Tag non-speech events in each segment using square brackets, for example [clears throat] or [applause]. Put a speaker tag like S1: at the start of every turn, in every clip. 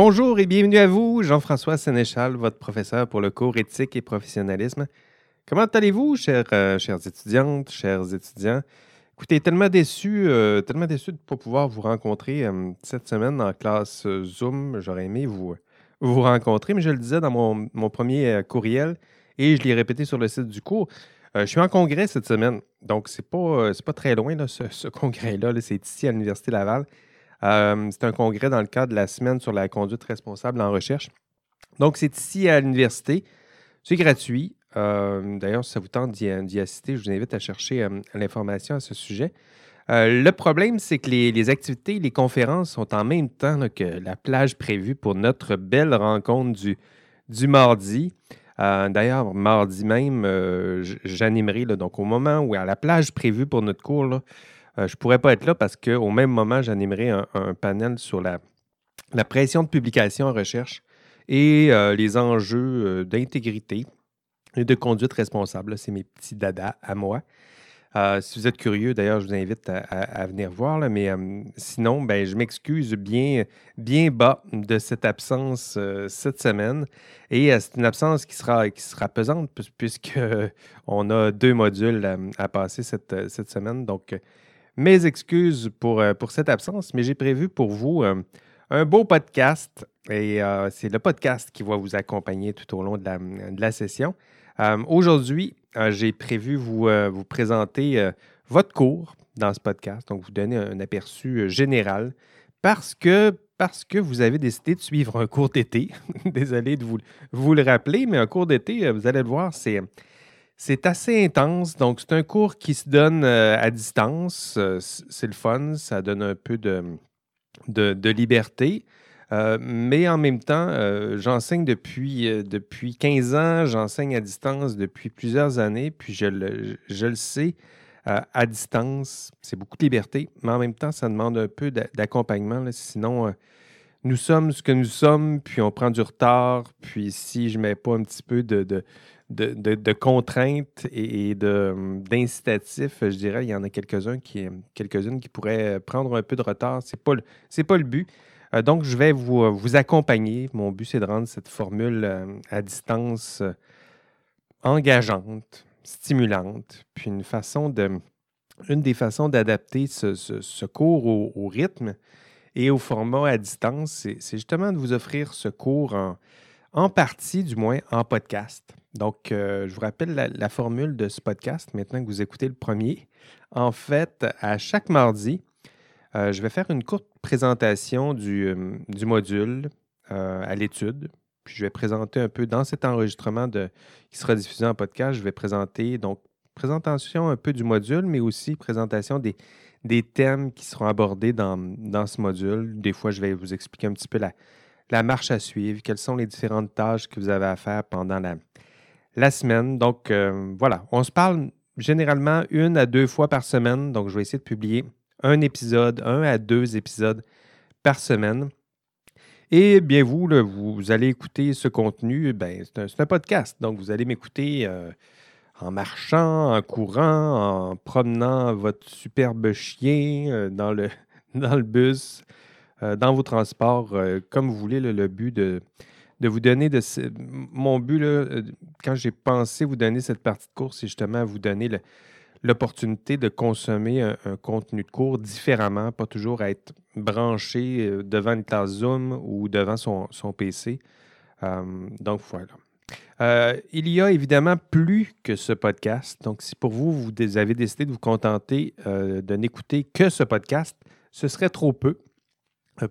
S1: Bonjour et bienvenue à vous, Jean-François Sénéchal, votre professeur pour le cours éthique et professionnalisme. Comment allez-vous, chers, euh, chères étudiantes, chers étudiants? Écoutez, tellement déçu, euh, tellement déçu de ne pas pouvoir vous rencontrer euh, cette semaine en classe Zoom. J'aurais aimé vous, rencontrer, mais je le disais dans mon, premier courriel et je l'ai répété sur le site du cours. je suis en congrès cette semaine, donc c'est pas, pas très loin, ce, congrès-là. c'est ici à l'Université Laval. Euh, c'est un congrès dans le cadre de la semaine sur la conduite responsable en recherche. Donc, c'est ici à l'université. C'est gratuit. Euh, d'ailleurs, si ça vous tente d'y assister, je vous invite à chercher euh, l'information à ce sujet. le problème, c'est que les, activités, les conférences sont en même temps que la plage prévue pour notre belle rencontre du, mardi. D'ailleurs, mardi même, j'animerai, donc au moment où à la plage prévue pour notre cours, je ne pourrais pas être là parce qu'au même moment, j'animerai un, panel sur la, pression de publication en recherche et euh, les enjeux euh, d'intégrité et de conduite responsable. C'est mes petits dadas à moi. si vous êtes curieux, d'ailleurs, je vous invite à, venir voir. mais sinon, ben, je m'excuse bien, bien bas de cette absence cette semaine. Et c'est une absence qui sera, qui sera pesante puisqu'on [laughs] a deux modules à, passer cette, cette, semaine. Donc, mes excuses pour, euh, pour cette absence, mais j'ai prévu pour vous euh, un beau podcast et euh, c'est le podcast qui va vous accompagner tout au long de la, session. Aujourd'hui, j'ai prévu vous, vous présenter votre cours dans ce podcast, donc vous donner un aperçu général parce que, parce que vous avez décidé de suivre un cours d'été. [laughs] Désolé de vous, vous le rappeler, mais un cours d'été, vous allez le voir, c'est c'est assez intense, donc c'est un cours qui se donne euh, à distance. Euh, c'est le fun, ça donne un peu de, de, liberté. Euh, mais en même temps, j'enseigne depuis, depuis 15 ans, j'enseigne à distance depuis plusieurs années, puis je le, je le sais, à distance, c'est beaucoup de liberté, mais en même temps, ça demande un peu d'accompagnement. Sinon, nous sommes ce que nous sommes, puis on prend du retard, puis si je ne mets pas un petit peu de de, contraintes et, d'incitatifs, je dirais, il y en a quelques-uns qui, quelques-unes qui pourraient prendre un peu de retard. Ce n'est pas, le, pas le but. Euh, donc, je vais vous, vous accompagner. Mon but, c'est de rendre cette formule euh, à distance euh, engageante, stimulante, puis une façon de, une des façons d'adapter ce, cours au, au, rythme et au format à distance, c'est justement de vous offrir ce cours en, en partie, du moins, en podcast. Donc, euh, je vous rappelle la, formule de ce podcast maintenant que vous écoutez le premier. En fait, à chaque mardi, euh, je vais faire une courte présentation du, euh, module à l'étude. Puis je vais présenter un peu dans cet enregistrement qui sera diffusé en podcast, je vais présenter donc présentation un peu du module, mais aussi présentation des, des thèmes qui seront abordés dans, dans, ce module. Des fois, je vais vous expliquer un petit peu la, la marche à suivre, quelles sont les différentes tâches que vous avez à faire pendant la, la semaine. Donc, euh, voilà, on se parle généralement une à deux fois par semaine. Donc, je vais essayer de publier un épisode, un à deux épisodes par semaine. Et bien, vous, vous allez écouter ce contenu, ben, c'est un, podcast. Donc, vous allez m'écouter euh, en marchant, en courant, en promenant votre superbe chien euh, dans, le, [laughs] dans le bus, dans vos transports, comme vous voulez. le but de, de vous donner de mon but euh, quand j'ai pensé vous donner cette partie de cours, c'est justement vous donner l'opportunité de consommer un, contenu de cours différemment, pas toujours être branché euh, devant une classe Zoom ou devant son, PC. Euh, donc voilà. il y a évidemment plus que ce podcast. Donc, si pour vous, vous avez décidé de vous contenter de n'écouter que ce podcast, ce serait trop peu,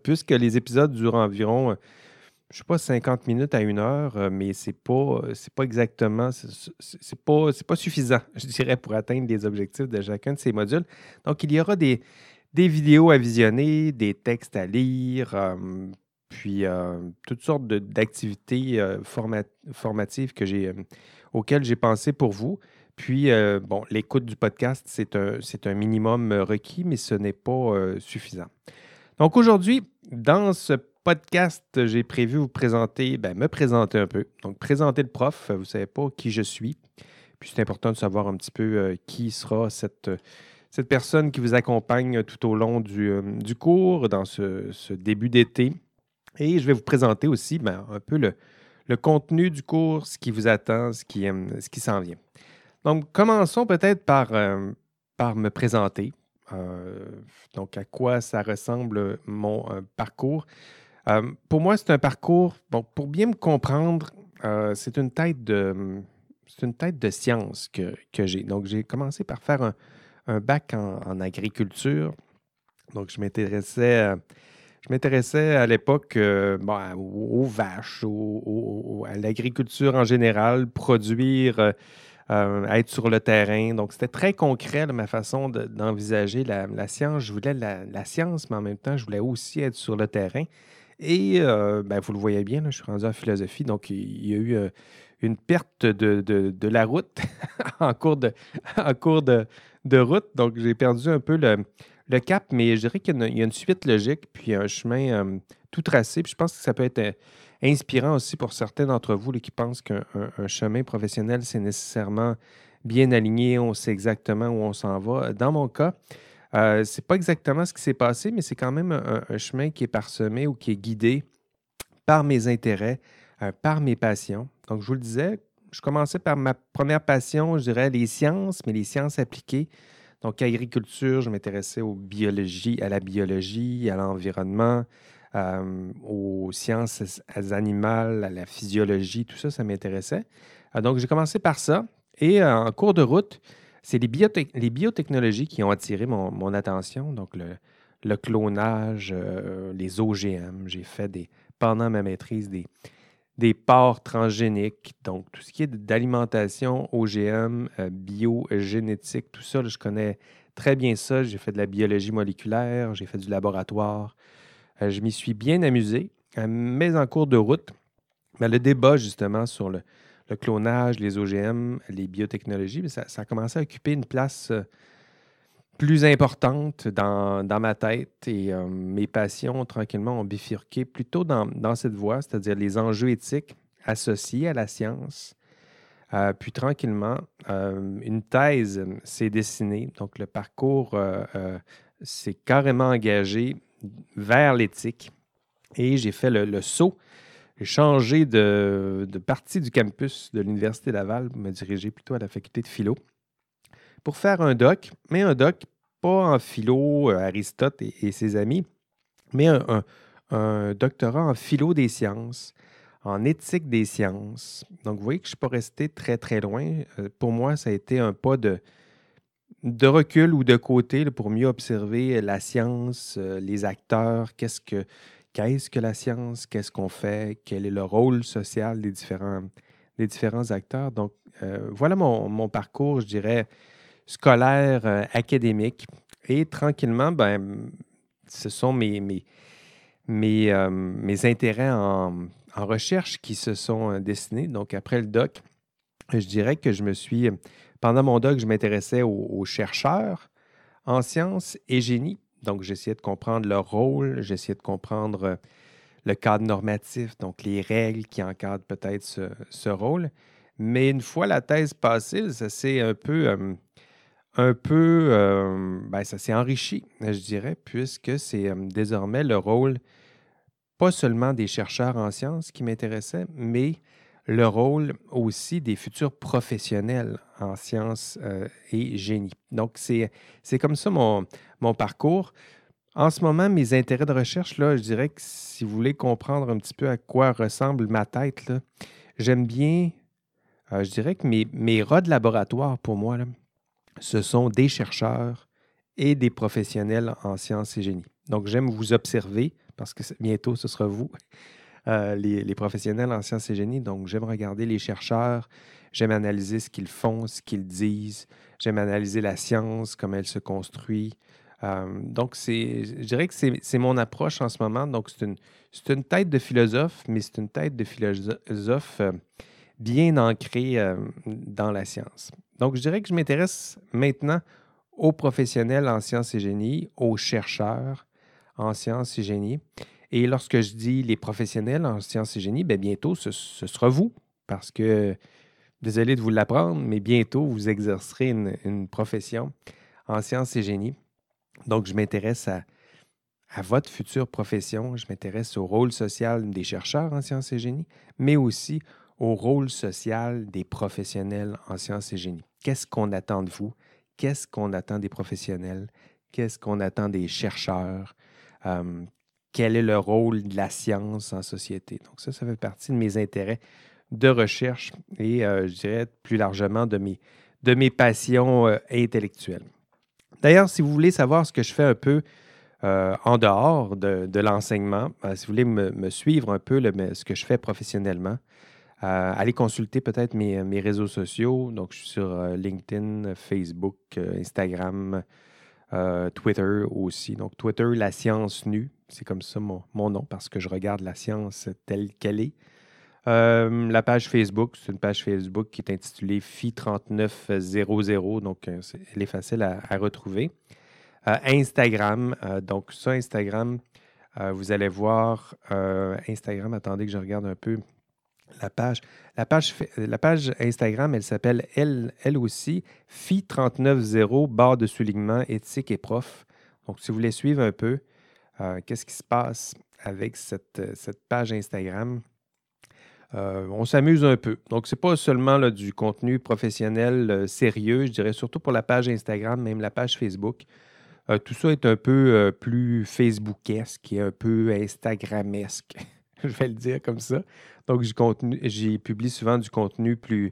S1: puisque les épisodes durent environ je ne sais pas, 50 minutes à une heure, euh, mais ce n'est pas, pas exactement, c'est pas, pas suffisant, [laughs] je dirais, pour atteindre les objectifs de chacun de ces modules. Donc, il y aura des, des vidéos à visionner, des textes à lire, euh, puis euh, toutes sortes d'activités formatives que j'ai, auxquelles j'ai pensé pour vous. Puis, bon, l'écoute du podcast, c'est un, un minimum requis, mais ce n'est pas suffisant. Donc, aujourd'hui, dans ce podcast, j'ai prévu vous présenter, ben, me présenter un peu. Donc, présenter le prof. Vous ne savez pas qui je suis. Puis, c'est important de savoir un petit peu euh, qui sera cette, cette personne qui vous accompagne tout au long du, euh, cours, dans ce, début d'été. Et je vais vous présenter aussi ben, un peu le, contenu du cours, ce qui vous attend, ce qui, ce qui s'en vient. Donc, commençons peut-être par, par me présenter. donc, à quoi ça ressemble mon parcours? Pour moi, c'est un parcours, bon, pour bien me comprendre, c'est une tête de, c'est une tête de science que, j'ai. Donc, j'ai commencé par faire un, bac en, agriculture. Donc, je m'intéressais, je m'intéressais à l'époque euh, aux, vaches, à l'agriculture en général, produire, euh, euh, être sur le terrain. Donc, c'était très concret ma façon d'envisager la, science. Je voulais la, science, mais en même temps, je voulais aussi être sur le terrain. Et ben, vous le voyez bien, je suis rendu en philosophie. Donc, il y a eu une perte de, la route [laughs] en cours, de, en cours de, route. Donc, j'ai perdu un peu le, cap, mais je dirais qu'il y, a une suite logique, puis un chemin tout tracé. Puis je pense que ça peut être inspirant aussi pour certains d'entre vous qui pensent qu'un chemin professionnel, c'est nécessairement bien aligné, on sait exactement où on s'en va. Dans mon cas, euh, ce n'est pas exactement ce qui s'est passé, mais c'est quand même un, chemin qui est parsemé ou qui est guidé par mes intérêts, par mes passions. Donc, je vous le disais, je commençais par ma première passion, je dirais les sciences, mais les sciences appliquées. Donc, agriculture, je m'intéressais aux biologies, à la biologie, à l'environnement, euh, aux sciences animales, à la physiologie, tout ça, ça m'intéressait. Euh, donc, j'ai commencé par ça. Et euh, en cours de route, c'est les, les, biotechnologies qui ont attiré mon, attention. Donc, le, clonage, les OGM. J'ai fait des, pendant ma maîtrise des, des porcs transgéniques, donc tout ce qui est d'alimentation OGM, euh, biogénétique, tout ça, je connais très bien ça. J'ai fait de la biologie moléculaire, j'ai fait du laboratoire. Euh, je m'y suis bien amusé, euh, mais en cours de route, le débat justement sur le, clonage, les OGM, les biotechnologies, ça, a commencé à occuper une place plus importante dans, ma tête et euh, mes passions tranquillement ont bifurqué plutôt dans, cette voie, c'est-à-dire les enjeux éthiques associés à la science. Euh, puis tranquillement, euh, une thèse s'est dessinée. Donc le parcours s'est carrément engagé vers l'éthique et j'ai fait le, saut. J'ai changé de, partie du campus de l'Université Laval pour me diriger plutôt à la faculté de philo pour faire un doc, mais un doc pas en philo, euh, Aristote et, ses amis, mais un, doctorat en philo des sciences, en éthique des sciences. Donc, vous voyez que je ne suis pas resté très, très loin. Euh, pour moi, ça a été un pas de, de recul ou de côté pour mieux observer la science, euh, les acteurs, qu'est-ce que qu'est-ce que la science, qu'est-ce qu'on fait, quel est le rôle social des différents, des différents acteurs. Donc, voilà mon, mon, parcours, je dirais, scolaire, euh, académique. Et tranquillement, ben, ce sont mes, mes, mes, euh, mes intérêts en, recherche qui se sont euh, dessinés. Donc, après le doc, je dirais que je me suis, pendant mon doc, je m'intéressais aux, chercheurs en sciences et génie. Donc, j'essayais de comprendre leur rôle, j'essayais de comprendre le cadre normatif, donc les règles qui encadrent peut-être ce, ce, rôle. Mais une fois la thèse passée, ça s'est un peu un peu, euh, ben, ça s'est enrichi, je dirais, puisque c'est euh, désormais le rôle, pas seulement des chercheurs en sciences qui m'intéressait, mais le rôle aussi des futurs professionnels en sciences euh, et génie. Donc, c'est comme ça mon, mon, parcours. En ce moment, mes intérêts de recherche, là, je dirais que si vous voulez comprendre un petit peu à quoi ressemble ma tête, j'aime bien, je dirais que mes, mes rats de laboratoire pour moi, là, ce sont des chercheurs et des professionnels en sciences et génie. Donc, j'aime vous observer parce que bientôt, ce sera vous, euh, les, professionnels en sciences et génie. Donc, j'aime regarder les chercheurs, j'aime analyser ce qu'ils font, ce qu'ils disent, j'aime analyser la science, comment elle se construit. Euh, donc, je dirais que c'est mon approche en ce moment. Donc, c'est une, tête de philosophe, mais c'est une tête de philosophe euh, bien ancrée dans la science. Donc, je dirais que je m'intéresse maintenant aux professionnels en sciences et génie, aux chercheurs en sciences et génie. Et lorsque je dis les professionnels en sciences et génie, bien bientôt, ce, sera vous, parce que, désolé de vous l'apprendre, mais bientôt, vous exercerez une, profession en sciences et génie. Donc, je m'intéresse à, à votre future profession. Je m'intéresse au rôle social des chercheurs en sciences et génie, mais aussi au rôle social des professionnels en sciences et génie. Qu'est-ce qu'on attend de vous? Qu'est-ce qu'on attend des professionnels? Qu'est-ce qu'on attend des chercheurs? Euh, quel est le rôle de la science en société? Donc ça, ça fait partie de mes intérêts de recherche et euh, je dirais plus largement de mes, passions euh, intellectuelles. D'ailleurs, si vous voulez savoir ce que je fais un peu en dehors de, l'enseignement, si vous voulez me, suivre un peu ce que je fais professionnellement, euh, allez consulter peut-être mes, mes, réseaux sociaux. Donc, je suis sur euh, LinkedIn, Facebook, euh, Twitter aussi. Donc, Twitter, la science nue. C'est comme ça mon, nom parce que je regarde la science telle qu'elle est. la page Facebook, c'est une page Facebook qui est intitulée FI3900. Donc, elle est facile à, à retrouver. Instagram, donc ça, Instagram, vous allez voir Instagram. Attendez que je regarde un peu la page, la page, Instagram, elle s'appelle elle, elle aussi FI390 barre de soulignement éthique et prof. Donc, si vous voulez suivre un peu euh, qu'est-ce qui se passe avec cette, cette page Instagram, euh, on s'amuse un peu. Donc, ce n'est pas seulement du contenu professionnel euh, sérieux, je dirais surtout pour la page Instagram, même la page Facebook. tout ça est un peu plus Facebookesque et un peu Instagramesque. [laughs] je vais le dire comme ça. Donc, j'y publie souvent du contenu plus,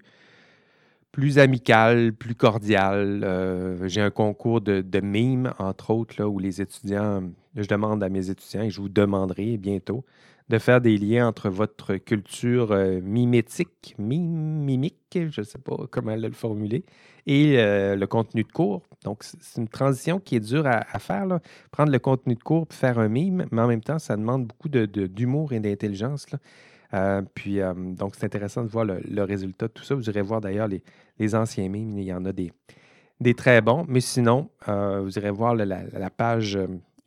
S1: plus amical, plus cordial. Euh, j'ai un concours de, de mimes, entre autres, là, où les étudiants, je demande à mes étudiants, et je vous demanderai bientôt, de faire des liens entre votre culture euh, mimétique, mimique, je ne sais pas comment le formuler, et euh, le contenu de cours. Donc, c'est une transition qui est dure à, faire. Prendre le contenu de cours pour faire un mime, mais en même temps, ça demande beaucoup d'humour et d'intelligence. Euh, puis, donc, c'est intéressant de voir le, résultat de tout ça. Vous irez voir d'ailleurs les, anciens mimes. Il y en a des très bons. Mais sinon, vous irez voir la, page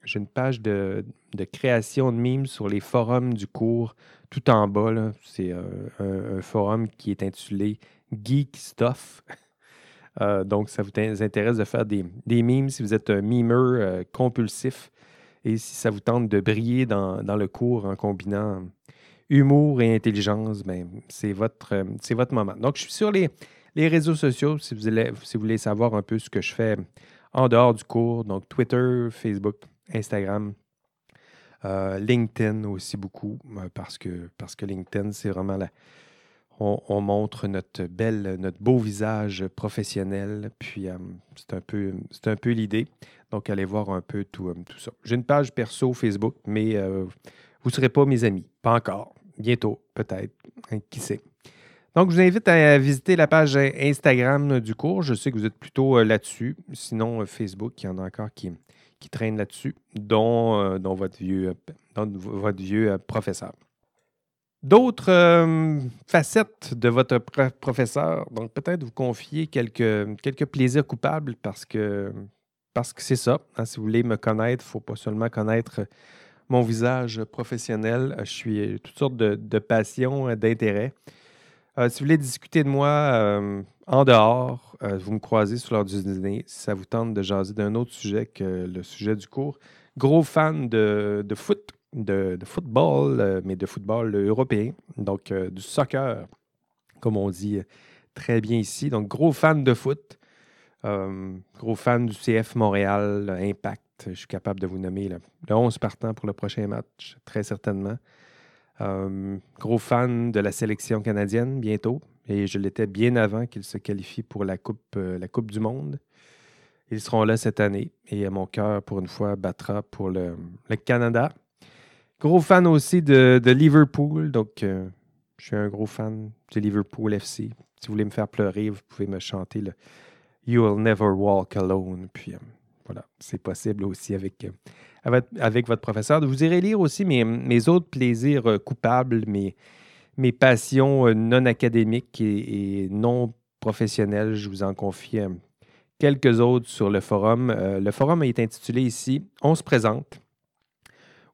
S1: j'ai une page de, création de mimes sur les forums du cours tout en bas. C'est euh, un, forum qui est intitulé Geek Stuff. [laughs] Euh, donc, ça vous intéresse de faire des, des mimes si vous êtes un mimeur euh, compulsif et si ça vous tente de briller dans, le cours en combinant humour et intelligence, ben, c'est votre, votre moment. Donc, je suis sur les, les réseaux sociaux si vous, si vous voulez savoir un peu ce que je fais en dehors du cours. Donc, Twitter, Facebook, Instagram, euh, LinkedIn aussi beaucoup, euh, parce que, LinkedIn, c'est vraiment la. On, montre notre belle, notre beau visage professionnel, puis euh, c'est un peu, c'est un peu l'idée. Donc, allez voir un peu tout, tout ça. J'ai une page perso Facebook, mais vous ne serez pas mes amis. Pas encore. Bientôt, peut-être. Hein, qui sait? Donc, je vous invite à visiter la page Instagram du cours. Je sais que vous êtes plutôt là-dessus. Sinon, Facebook, il y en a encore qui, qui traînent là-dessus, dont, euh, votre vieux, votre vieux euh, professeur. D'autres euh, facettes de votre professeur, donc peut-être vous confier quelques, quelques plaisirs coupables parce que parce que c'est ça. Hein, si vous voulez me connaître, il ne faut pas seulement connaître mon visage professionnel. Je suis toutes sortes de, de passions, d'intérêts. si vous voulez discuter de moi en dehors, euh, vous me croisez sur l'heure du dîner, si ça vous tente de jaser d'un autre sujet que le sujet du cours. Gros fan de, foot, de, football, euh, mais de football européen, donc euh, du soccer, comme on dit très bien ici. Donc, gros fan de foot, gros fan du CF Montréal, Impact. Je suis capable de vous nommer le, 11 partant pour le prochain match, très certainement. gros fan de la sélection canadienne bientôt. Et je l'étais bien avant qu'ils se qualifient pour la Coupe, euh, la coupe du Monde. Ils seront là cette année et mon cœur, pour une fois, battra pour le, Canada. Gros fan aussi de, Liverpool, donc euh, je suis un gros fan de Liverpool FC. Si vous voulez me faire pleurer, vous pouvez me chanter le You Will Never Walk Alone. Puis euh, voilà, c'est possible aussi avec, avec, votre professeur. Vous irez lire aussi mes, mes autres plaisirs coupables, mes, mes passions euh, non académiques et, non professionnelles. Je vous en confie euh, quelques autres sur le forum. Euh, le forum est intitulé ici On se présente,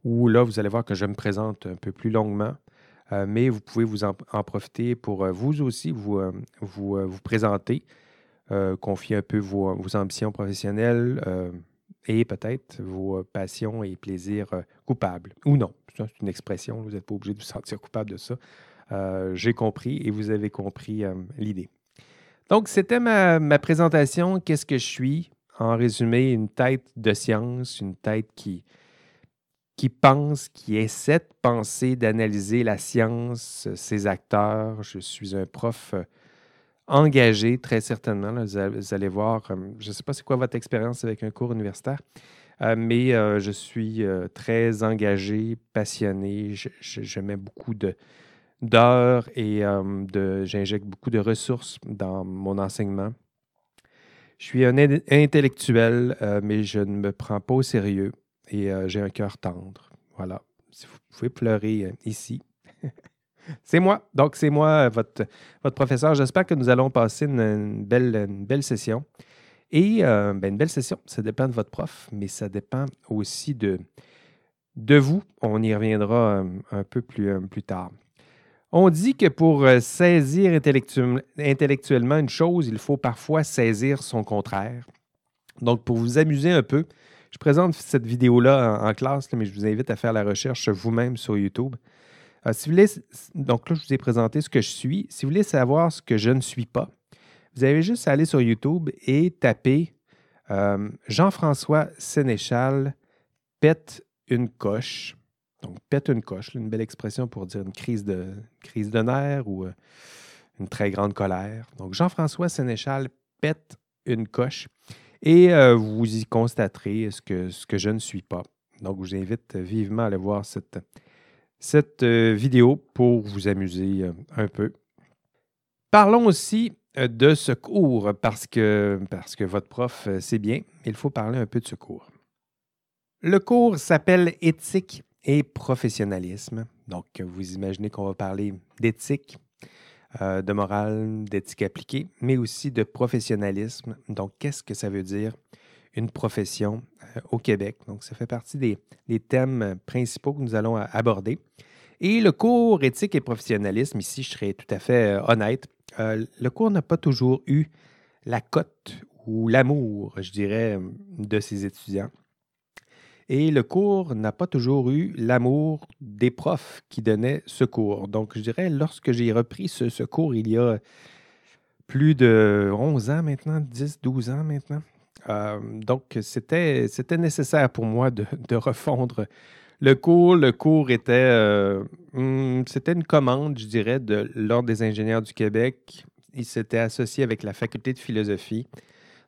S1: où là, vous allez voir que je me présente un peu plus longuement. mais vous pouvez vous en, profiter pour vous aussi vous, vous, vous, présenter, confier un peu vos, ambitions professionnelles, et peut-être vos passions et plaisirs coupables. Ou non, c'est une expression, vous n'êtes pas obligé de vous sentir coupable de ça. J'ai compris et vous avez compris l'idée. Donc, c'était ma, ma présentation. Qu'est-ce que je suis? En résumé, une tête de science, une tête qui, qui pense, qui essaie de penser, d'analyser la science, ses acteurs. Je suis un prof euh, engagé, très certainement. vous, allez voir, euh, je ne sais pas c'est quoi votre expérience avec un cours universitaire, euh, mais je suis très engagé, passionné. Je, beaucoup d'heures et j'injecte beaucoup de ressources dans mon enseignement. Je suis un intellectuel, mais je ne me prends pas au sérieux et euh, j'ai un cœur tendre. Voilà. Si vous pouvez pleurer euh, ici. [laughs] c'est moi. Donc, c'est moi, votre, votre professeur. J'espère que nous allons passer une, belle, une belle session. Et euh, ben, une belle session, ça dépend de votre prof, mais ça dépend aussi de, de vous. On y reviendra un, peu plus, plus tard. On dit que pour saisir intellectuellement une chose, il faut parfois saisir son contraire. Donc, pour vous amuser un peu, je présente cette vidéo-là en, classe, mais je vous invite à faire la recherche vous-même sur YouTube. Euh, donc là, je vous ai présenté ce que je suis. Si vous voulez savoir ce que je ne suis pas, vous avez juste à aller sur YouTube et taper euh, Jean-François Sénéchal pète une coche. Donc, pète une coche, une belle expression pour dire une crise de, crise de nerfs ou euh, une très grande colère. Donc, Jean-François Sénéchal pète une coche. Et euh, vous y constaterez ce que, je ne suis pas. Donc, je vous invite vivement à aller voir cette, euh, vidéo pour vous amuser un peu. Parlons aussi de ce cours parce que, parce que votre prof, c'est bien, il faut parler un peu de ce cours. Le cours s'appelle Éthique et professionnalisme. Donc, vous imaginez qu'on va parler d'éthique, euh, de morale, d'éthique appliquée, mais aussi de professionnalisme. Donc, qu'est-ce que ça veut dire une profession euh, au Québec? Donc, ça fait partie des, thèmes principaux que nous allons aborder. Et le cours éthique et professionnalisme, ici, je serai tout à fait euh, honnête, le cours n'a pas toujours eu la cote ou l'amour, je dirais, de ses étudiants. Et le cours n'a pas toujours eu l'amour des profs qui donnaient ce cours. Donc, je dirais, lorsque j'ai repris ce, cours il y a plus de 11 ans maintenant, 10, 12 ans maintenant, euh, donc c'était, nécessaire pour moi de, refondre le cours. Le cours était, euh, hmm, une commande, je dirais, de l'Ordre des ingénieurs du Québec. Il s'était associé avec la faculté de philosophie.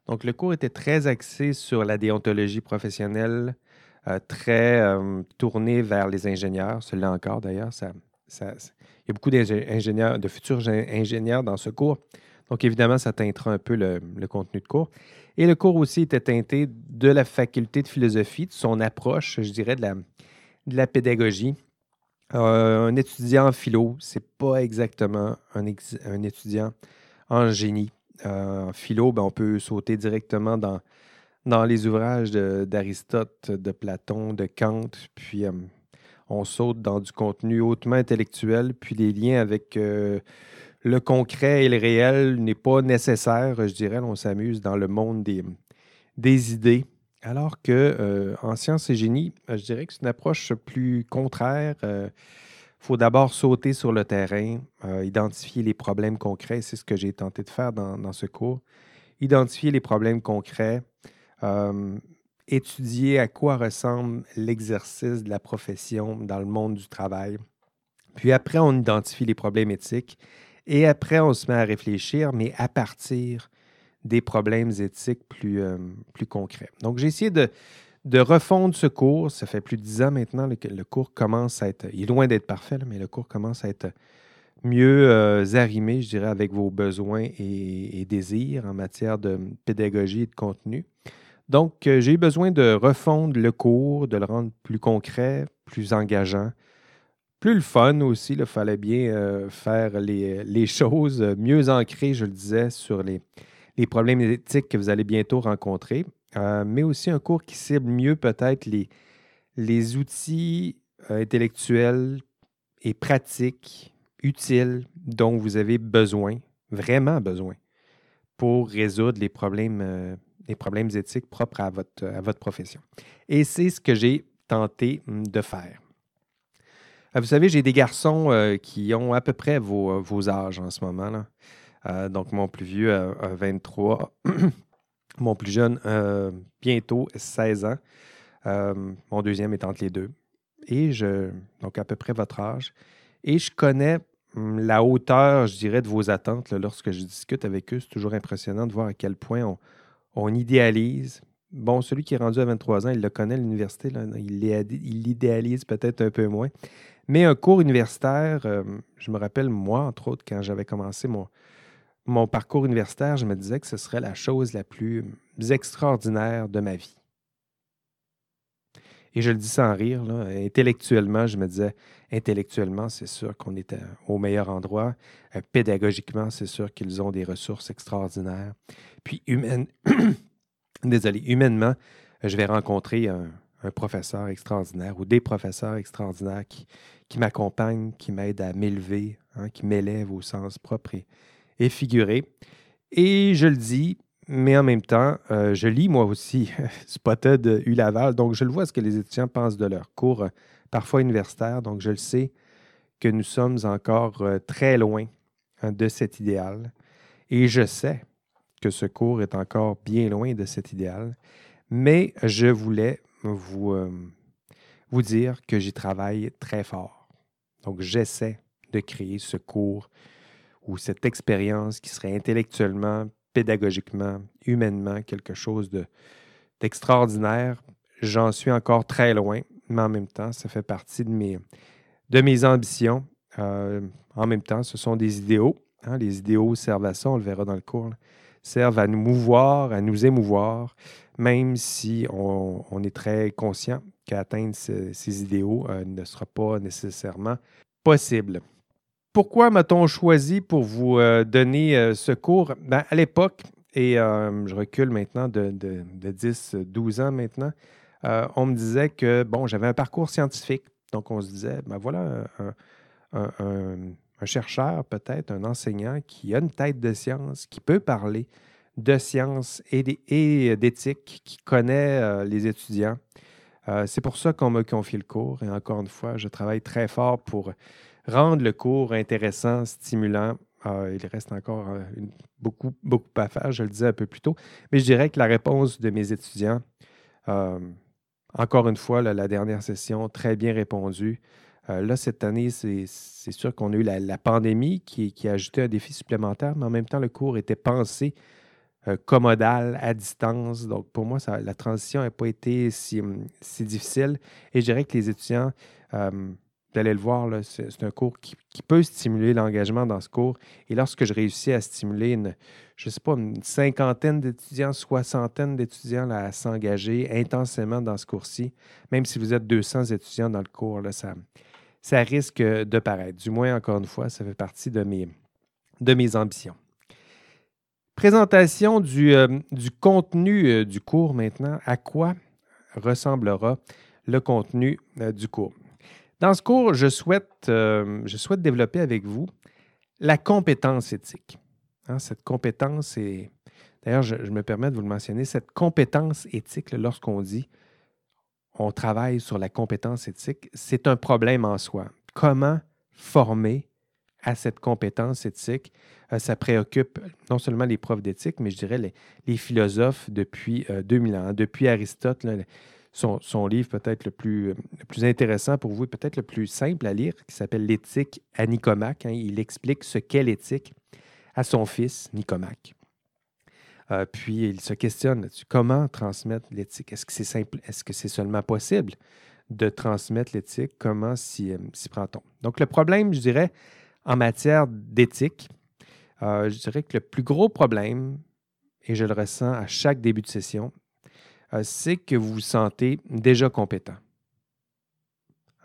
S1: Donc, le cours était très axé sur la déontologie professionnelle, très euh, tourné vers les ingénieurs, celui-là encore d'ailleurs. Ça, il y a beaucoup d'ingénieurs, de futurs ingénieurs dans ce cours. Donc, évidemment, ça teintera un peu le, contenu de cours. Et le cours aussi était teinté de la faculté de philosophie, de son approche, je dirais, de la, pédagogie. Euh, un étudiant en philo, c'est pas exactement un, un, étudiant en génie. en philo, ben, on peut sauter directement dans dans les ouvrages d'Aristote, de, Platon, de Kant, puis euh, on saute dans du contenu hautement intellectuel, puis les liens avec euh, le concret et le réel n'est pas nécessaire, je dirais. On s'amuse dans le monde des, des idées. Alors que euh, en sciences et génie, je dirais que c'est une approche plus contraire. Il faut d'abord sauter sur le terrain, identifier les problèmes concrets. C'est ce que j'ai tenté de faire dans, dans, ce cours. Identifier les problèmes concrets, étudier à quoi ressemble l'exercice de la profession dans le monde du travail. Puis après, on identifie les problèmes éthiques et après, on se met à réfléchir, mais à partir des problèmes éthiques plus, plus concrets. Donc, j'ai essayé de, de refondre ce cours. Ça fait plus de dix ans maintenant que le cours commence à être, il est loin d'être parfait, mais le cours commence à être mieux arrimé, je dirais, avec vos besoins et, désirs en matière de pédagogie et de contenu. Donc, euh, j'ai eu besoin de refondre le cours, de le rendre plus concret, plus engageant, plus le fun aussi. Il fallait bien euh, faire les, choses mieux ancrées, je le disais, sur les, problèmes éthiques que vous allez bientôt rencontrer, euh, mais aussi un cours qui cible mieux peut-être les, les outils intellectuels et pratiques utiles dont vous avez besoin, vraiment besoin, pour résoudre les problèmes les problèmes éthiques propres à votre, à votre profession. Et c'est ce que j'ai tenté hum, de faire. Euh, vous savez, j'ai des garçons euh, qui ont à peu près vos, vos âges en ce moment. Donc, mon plus vieux a 23, [clears throat] mon plus jeune bientôt 16 ans. mon deuxième est entre les deux. Et je, donc à peu près votre âge. Et je connais hum, la hauteur, je dirais, de vos attentes lorsque je discute avec eux. C'est toujours impressionnant de voir à quel point on, idéalise. Bon, celui qui est rendu à 23 ans, il le connaît, l'université, il l'idéalise peut-être un peu moins. Mais un cours universitaire, euh, je me rappelle, moi, entre autres, quand j'avais commencé mon parcours universitaire, je me disais que ce serait la chose la plus extraordinaire de ma vie. Et je le dis sans rire, intellectuellement, je me disais, intellectuellement, c'est sûr qu'on est au meilleur endroit. Euh, pédagogiquement, c'est sûr qu'ils ont des ressources extraordinaires. Puis, humaine, [coughs] désolé, humainement, je vais rencontrer un, professeur extraordinaire ou des professeurs extraordinaires qui, qui m'accompagnent, qui m'aident à m'élever, hein, qui m'élèvent au sens propre et figuré. Et je le dis, mais en même temps, euh, je lis moi aussi [laughs] Spotted U Laval, donc je le vois ce que les étudiants pensent de leur cours, euh, parfois universitaires, donc je le sais que nous sommes encore euh, très loin hein, de cet idéal. Et je sais que ce cours est encore bien loin de cet idéal, mais je voulais vous, vous dire que j'y travaille très fort. Donc j'essaie de créer ce cours ou cette expérience qui serait intellectuellement pédagogiquement, humainement, quelque chose d'extraordinaire. J'en suis encore très loin, mais en même temps, ça fait partie de mes, de mes ambitions. Euh, en même temps, ce sont des idéaux. Hein. les idéaux servent à ça, on le verra dans le cours, servent à nous mouvoir, à nous émouvoir, même si on, est très conscient qu'atteindre ces, idéaux euh, ne sera pas nécessairement possible. Pourquoi m'a-t-on choisi pour vous euh, donner euh, ce cours? Ben, à l'époque, et euh, je recule maintenant de, 10, 12 ans maintenant, on me disait que, bon, j'avais un parcours scientifique. Donc, on se disait, ben voilà, un, chercheur, peut-être, un enseignant qui a une tête de science, qui peut parler de science et d'éthique, qui connaît les étudiants. c'est pour ça qu'on m'a confié le cours. Et encore une fois, je travaille très fort pour rendre le cours intéressant, stimulant. Ah, il reste encore euh, beaucoup, beaucoup à faire, je le disais un peu plus tôt. Mais je dirais que la réponse de mes étudiants, euh, encore une fois, la dernière session, très bien répondue. Euh, là, cette année, c'est sûr qu'on a eu la, pandémie qui, qui, a ajouté un défi supplémentaire, mais en même temps, le cours était pensé commodal, à distance. Donc, pour moi, la transition n'a pas été si, difficile. Et je dirais que les étudiants allez le voir, c'est un cours qui, peut stimuler l'engagement dans ce cours. Et lorsque je réussis à stimuler une, je sais pas, une cinquantaine d'étudiants, soixantaine d'étudiants à s'engager intensément dans ce cours-ci, même si vous êtes 200 étudiants dans le cours, ça, risque de paraître. Du moins, encore une fois, ça fait partie de mes, ambitions. Présentation du, euh, contenu euh, du cours maintenant. À quoi ressemblera le contenu euh, du cours? Dans ce cours, je souhaite, euh, je souhaite développer avec vous la compétence éthique. Hein, cette compétence est, d'ailleurs, je, me permets de vous le mentionner, cette compétence éthique, lorsqu'on dit on travaille sur la compétence éthique, c'est un problème en soi. Comment former à cette compétence éthique? Euh, ça préoccupe non seulement les profs d'éthique, mais je dirais les, philosophes depuis 2000 euh, ans. Depuis Aristote, son, livre peut-être le plus, plus intéressant pour vous peut-être le plus simple à lire, qui s'appelle L'éthique à Nicomaque. Hein. Il explique ce qu'est l'éthique à son fils, Nicomaque. Euh, puis il se questionne. Comment transmettre l'éthique? Est-ce que c'est simple? Est-ce que c'est seulement possible de transmettre l'éthique? Comment s'y, euh, prend-on? Donc, le problème, je dirais, en matière d'éthique, euh, je dirais que le plus gros problème, et je le ressens à chaque début de session, euh, c'est que vous vous sentez déjà compétent.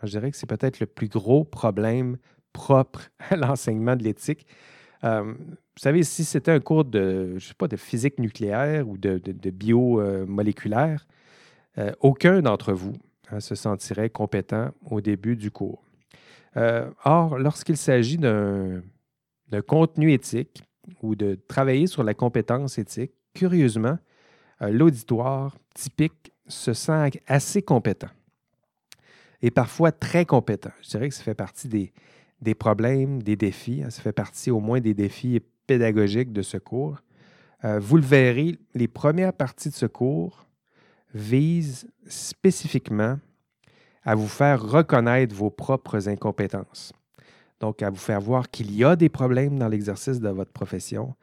S1: je dirais que c'est peut-être le plus gros problème propre [laughs] à l'enseignement de l'éthique. Euh, vous savez, si c'était un cours de, je sais pas, de physique nucléaire ou de, de, biomoléculaire, euh, aucun d'entre vous hein, se sentirait compétent au début du cours. or, lorsqu'il s'agit d'un contenu éthique ou de travailler sur la compétence éthique, curieusement, euh, l'auditoire typique se sent assez compétent et parfois très compétent. Je dirais que ça fait partie des, problèmes, des défis. Hein. ça fait partie au moins des défis pédagogiques de ce cours. Euh, vous le verrez, les premières parties de ce cours visent spécifiquement à vous faire reconnaître vos propres incompétences. Donc, à vous faire voir qu'il y a des problèmes dans l'exercice de votre profession,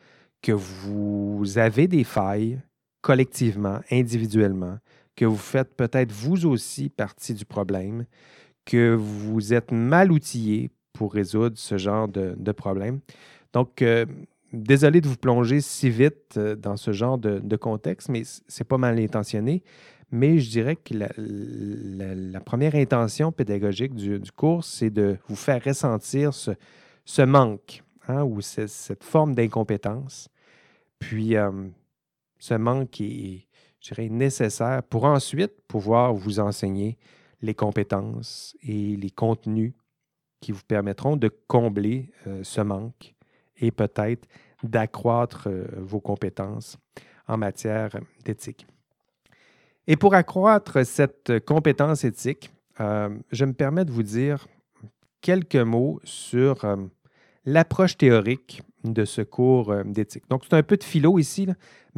S1: que vous avez des failles collectivement, individuellement, que vous faites peut-être vous aussi partie du problème, que vous êtes mal outillé pour résoudre ce genre de, problème. Donc, euh, désolé de vous plonger si vite euh, dans ce genre de, contexte, mais c'est pas mal intentionné. Mais je dirais que la, première intention pédagogique du, cours, c'est de vous faire ressentir ce, manque hein, ou cette forme d'incompétence. Puis, euh, ce manque est, je dirais, nécessaire pour ensuite pouvoir vous enseigner les compétences et les contenus qui vous permettront de combler euh, ce manque et peut-être d'accroître euh, vos compétences en matière d'éthique. Et pour accroître cette compétence éthique, euh, je me permets de vous dire quelques mots sur l'approche théorique de ce cours d'éthique. Donc, c'est un peu de philo ici,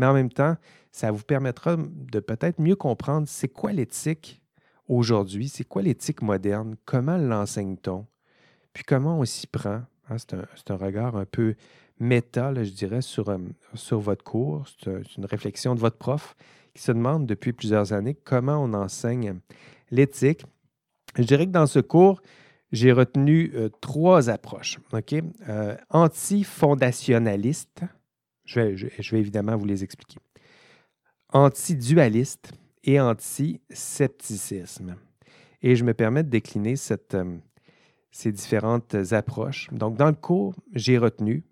S1: mais en même temps, ça vous permettra de peut-être mieux comprendre c'est quoi l'éthique aujourd'hui, c'est quoi l'éthique moderne, comment l'enseigne-t-on, puis comment on s'y prend. Hein, c'est, un, regard un peu méta, je dirais, sur, euh, sur votre cours. C'est, une réflexion de votre prof qui se demande depuis plusieurs années comment on enseigne l'éthique. Je dirais que dans ce cours, j'ai retenu euh, trois approches. OK? Euh, anti-fondationaliste. Je vais évidemment vous les expliquer anti-dualiste et anti-scepticisme. Et je me permets de décliner euh, ces différentes approches. Donc, dans le cours, j'ai retenu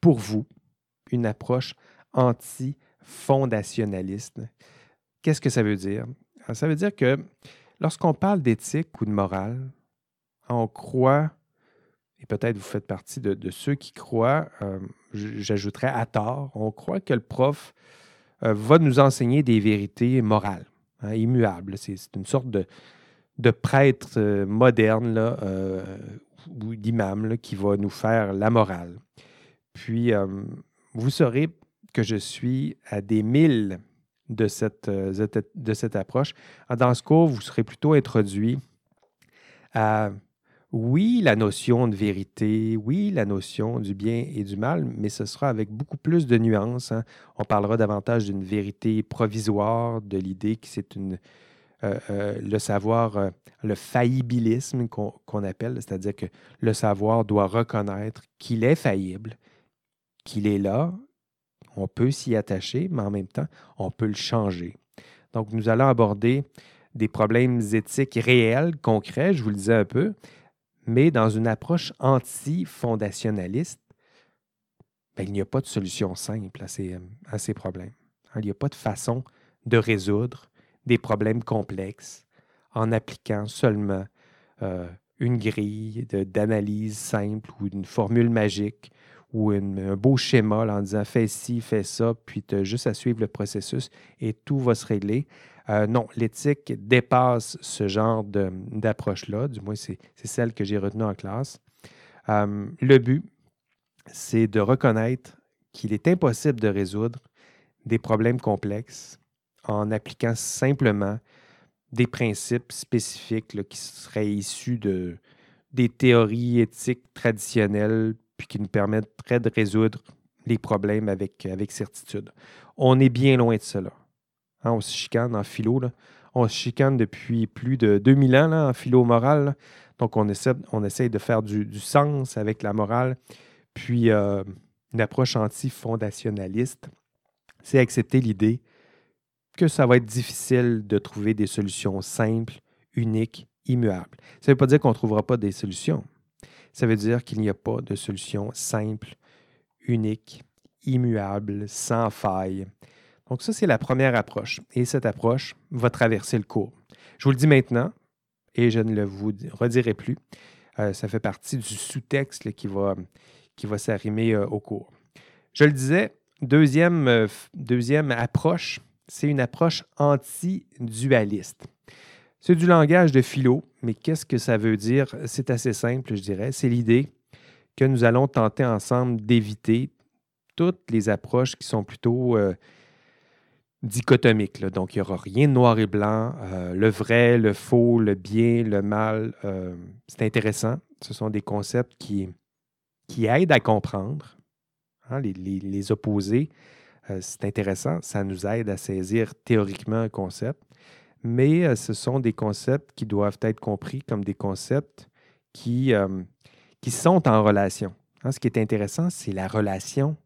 S1: pour vous une approche anti-fondationaliste. Qu'est-ce que ça veut dire? Ah, ça veut dire que lorsqu'on parle d'éthique ou de morale, on croit, et peut-être vous faites partie de, ceux qui croient, euh, j'ajouterais à tort, on croit que le prof euh, va nous enseigner des vérités morales, hein, immuables. C'est une sorte de, de prêtre euh, moderne euh, ou d'imam qui va nous faire la morale. Puis, vous saurez que je suis à des milles de cette, de cette approche. Dans ce cours, vous serez plutôt introduit à oui, la notion de vérité, oui, la notion du bien et du mal, mais ce sera avec beaucoup plus de nuances. Hein. On parlera davantage d'une vérité provisoire, de l'idée que c'est euh, euh, le savoir, euh, le faillibilisme qu'on appelle, c'est-à-dire que le savoir doit reconnaître qu'il est faillible, qu'il est là, on peut s'y attacher, mais en même temps, on peut le changer. Donc, nous allons aborder des problèmes éthiques réels, concrets, je vous le disais un peu, mais dans une approche anti-fondationaliste, ben, il n'y a pas de solution simple à ces, problèmes. Il n'y a pas de façon de résoudre des problèmes complexes en appliquant seulement euh, une grille d'analyse simple ou une formule magique ou un beau schéma en disant fais ci, fais ça, puis tu as juste à suivre le processus et tout va se régler. Euh, non, l'éthique dépasse ce genre d'approche-là, du moins c'est celle que j'ai retenue en classe. Euh, le but, c'est de reconnaître qu'il est impossible de résoudre des problèmes complexes en appliquant simplement des principes spécifiques qui seraient issus de, des théories éthiques traditionnelles, puis qui nous permettraient de résoudre les problèmes avec, avec certitude. On est bien loin de cela. Hein, on se chicane en philo. On se chicane depuis plus de 2000 ans en philo morale. Donc, on essaie, on essaie de faire du, sens avec la morale. Puis, euh, une approche anti-fondationaliste, c'est accepter l'idée que ça va être difficile de trouver des solutions simples, uniques, immuables. Ça ne veut pas dire qu'on ne trouvera pas des solutions. Ça veut dire qu'il n'y a pas de solution simple, unique, immuable, sans faille. Donc ça, c'est la première approche. Et cette approche va traverser le cours. Je vous le dis maintenant, et je ne le vous redirai plus. Euh, ça fait partie du sous-texte qui va, qui va s'arrimer euh, au cours. Je le disais, deuxième, euh, deuxième approche c'est une approche anti-dualiste. C'est du langage de philo, mais qu'est-ce que ça veut dire? C'est assez simple, je dirais. C'est l'idée que nous allons tenter ensemble d'éviter toutes les approches qui sont plutôt euh, dichotomiques. Donc, il n'y aura rien de noir et blanc, euh, le vrai, le faux, le bien, le mal. Euh, c'est intéressant. Ce sont des concepts qui, aident à comprendre hein, les, opposés. c'est intéressant. Ça nous aide à saisir théoriquement un concept mais euh, ce sont des concepts qui doivent être compris comme des concepts qui, euh, qui sont en relation. Hein, ce qui est intéressant, c'est la relation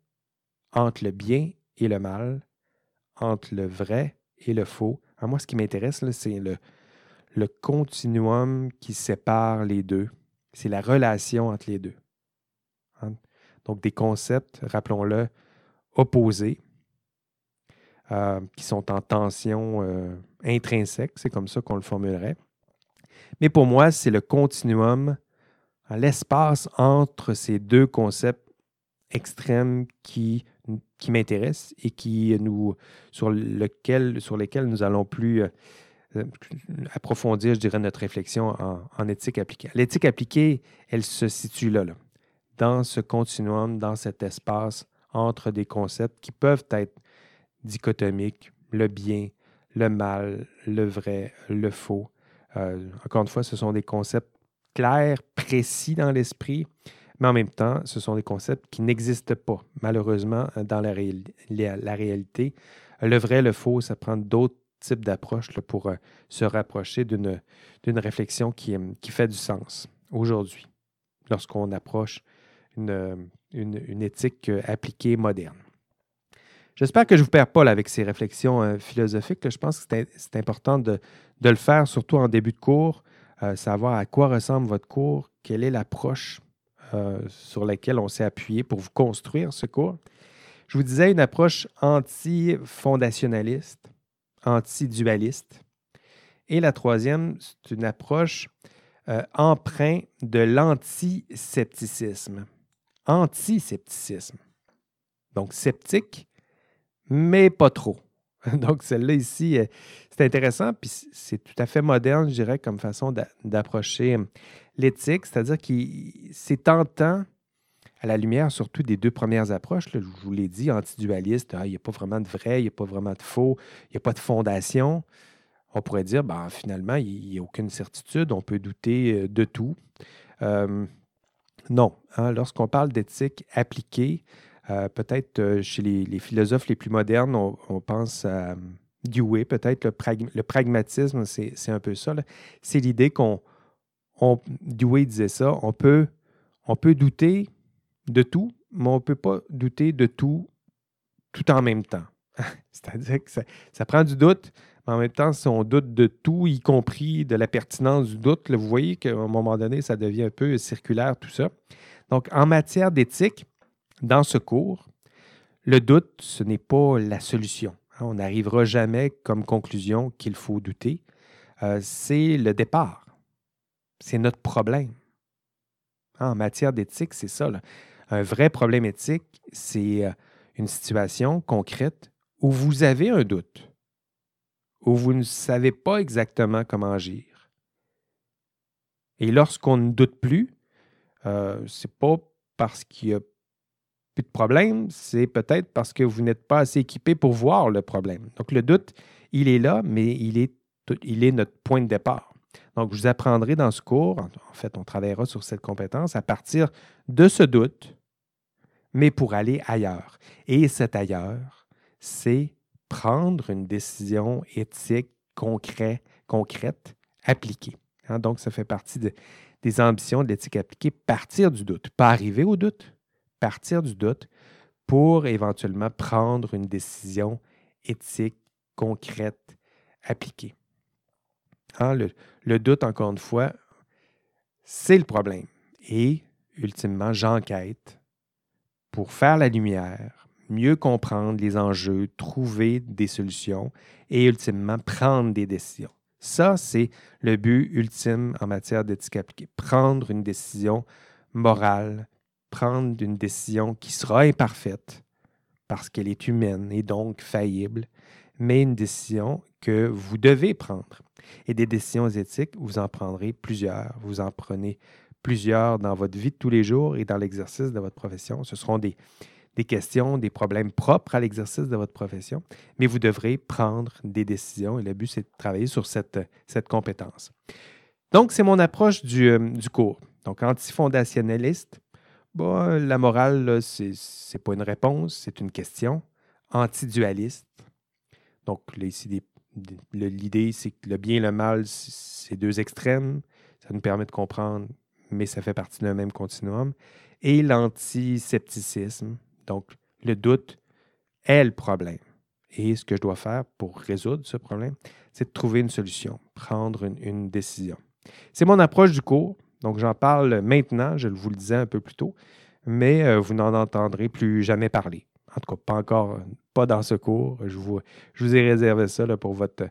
S1: entre le bien et le mal, entre le vrai et le faux. Moi, ce qui m'intéresse, c'est le, le continuum qui sépare les deux. C'est la relation entre les deux. Hein? Donc, des concepts, rappelons-le, opposés, euh, qui sont en tension euh, intrinsèque, c'est comme ça qu'on le formulerait. Mais pour moi, c'est le continuum, hein, l'espace entre ces deux concepts extrêmes qui, qui m'intéressent et qui nous, sur, lequel, sur lesquels nous allons plus euh, approfondir, je dirais, notre réflexion en, éthique appliquée. L'éthique appliquée, elle se situe là, là, dans ce continuum, dans cet espace entre des concepts qui peuvent être dichotomique, le bien, le mal, le vrai, le faux. Euh, encore une fois, ce sont des concepts clairs, précis dans l'esprit, mais en même temps, ce sont des concepts qui n'existent pas, malheureusement, dans la, réalité. Le vrai, le faux, ça prend d'autres types d'approches pour euh, se rapprocher d'une réflexion qui, qui, fait du sens aujourd'hui, lorsqu'on approche une, une éthique euh, appliquée moderne. J'espère que je ne vous perds pas avec ces réflexions euh, philosophiques. Je pense que c'est important de, le faire, surtout en début de cours, euh, savoir à quoi ressemble votre cours, quelle est l'approche euh, sur laquelle on s'est appuyé pour vous construire ce cours. Je vous disais une approche anti-fondationaliste, anti-dualiste. Et la troisième, c'est une approche empreinte de l'antiscepticisme. Antiscepticisme. Donc, sceptique, mais pas trop. [laughs] Donc, celle-là ici, euh, c'est intéressant, puis c'est tout à fait moderne, je dirais, comme façon d'approcher euh, l'éthique, c'est-à-dire que c'est tentant, à la lumière surtout des deux premières approches, je vous l'ai dit, antidualiste, ah, il n'y a pas vraiment de vrai, il n'y a pas vraiment de faux, il n'y a pas de fondation. On pourrait dire, ben, finalement, il n'y a aucune certitude, on peut douter euh, de tout. non, hein, lorsqu'on parle d'éthique appliquée, euh, peut-être euh, chez les, philosophes les plus modernes, on, pense à Dewey, peut-être le, pragmatisme, c'est un peu ça. C'est l'idée qu'on. Dewey disait ça, on peut, on peut douter de tout, mais on ne peut pas douter de tout tout en même temps. [laughs] C'est-à-dire que ça, prend du doute, mais en même temps, si on doute de tout, y compris de la pertinence du doute, vous voyez qu'à un moment donné, ça devient un peu circulaire, tout ça. Donc, en matière d'éthique, dans ce cours, le doute, ce n'est pas la solution. Hein. On n'arrivera jamais comme conclusion qu'il faut douter. Euh, c'est le départ. C'est notre problème. En matière d'éthique, c'est ça. Un vrai problème éthique, c'est euh, une situation concrète où vous avez un doute, où vous ne savez pas exactement comment agir. Et lorsqu'on ne doute plus, euh, ce n'est pas parce qu'il y a plus de problème, c'est peut-être parce que vous n'êtes pas assez équipé pour voir le problème. Donc, le doute, il est là, mais il est, il est notre point de départ. Donc, je vous apprendrai dans ce cours, en fait, on travaillera sur cette compétence à partir de ce doute, mais pour aller ailleurs. Et cet ailleurs, c'est prendre une décision éthique concrète, appliquée. Hein, donc, ça fait partie des ambitions de l'éthique appliquée, partir du doute, pas arriver au doute, partir du doute pour éventuellement prendre une décision éthique, concrète, appliquée. Hein, le, doute, encore une fois, c'est le problème. Et, ultimement, j'enquête pour faire la lumière, mieux comprendre les enjeux, trouver des solutions et, ultimement, prendre des décisions. Ça, c'est le but ultime en matière d'éthique appliquée. Prendre une décision morale, prendre une décision qui sera imparfaite parce qu'elle est humaine et donc faillible, mais une décision que vous devez prendre. Et des décisions éthiques, vous en prendrez plusieurs. Vous en prenez plusieurs dans votre vie de tous les jours et dans l'exercice de votre profession. Ce seront des, des questions, des problèmes propres à l'exercice de votre profession, mais vous devrez prendre des décisions et le but, c'est de travailler sur cette, cette compétence. Donc, c'est mon approche du, euh, du cours. Donc, antifondationnaliste, bon, la morale, ce n'est pas une réponse, c'est une question. Antidualiste, donc l'idée, c'est que le bien et le mal, c'est deux extrêmes. Ça nous permet de comprendre, mais ça fait partie d'un même continuum. Et l'antisepticisme, donc, le doute est le problème. Et ce que je dois faire pour résoudre ce problème, c'est de trouver une solution, prendre une, décision. C'est mon approche du cours. Donc, j'en parle maintenant, je vous le disais un peu plus tôt, mais euh, vous n'en entendrez plus jamais parler. En tout cas, pas encore, pas dans ce cours. Je vous, ai réservé ça pour votre,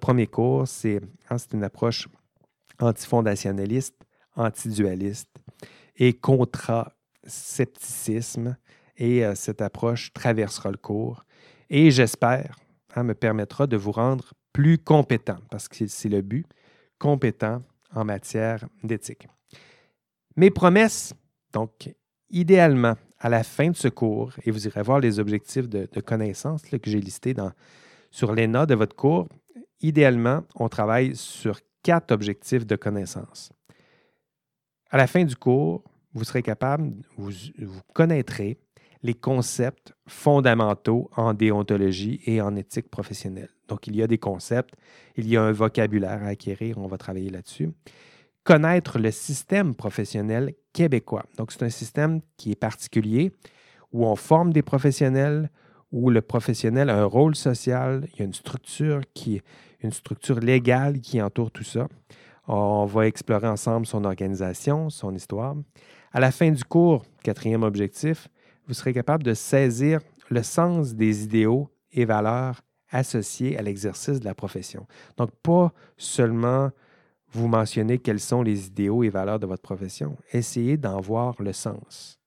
S1: premier cours. C'est hein, une approche antifondationnaliste, antidualiste et contra-scepticisme et euh, cette approche traversera le cours et j'espère hein, me permettra de vous rendre plus compétent, parce que c'est le but, compétent en matière d'éthique. Mes promesses, donc idéalement, à la fin de ce cours, et vous irez voir les objectifs de, connaissance que j'ai listés dans, sur l'ENA de votre cours, idéalement, on travaille sur quatre objectifs de connaissance. À la fin du cours, vous serez capable, vous connaîtrez les concepts fondamentaux en déontologie et en éthique professionnelle. Donc, il y a des concepts, il y a un vocabulaire à acquérir, on va travailler là-dessus. Connaître le système professionnel québécois. Donc, c'est un système qui est particulier, où on forme des professionnels, où le professionnel a un rôle social, il y a une structure une structure légale qui entoure tout ça. On va explorer ensemble son organisation, son histoire. À la fin du cours, quatrième objectif, vous serez capable de saisir le sens des idéaux et valeurs associés à l'exercice de la profession. Donc, pas seulement vous mentionner quels sont les idéaux et valeurs de votre profession, essayez d'en voir le sens.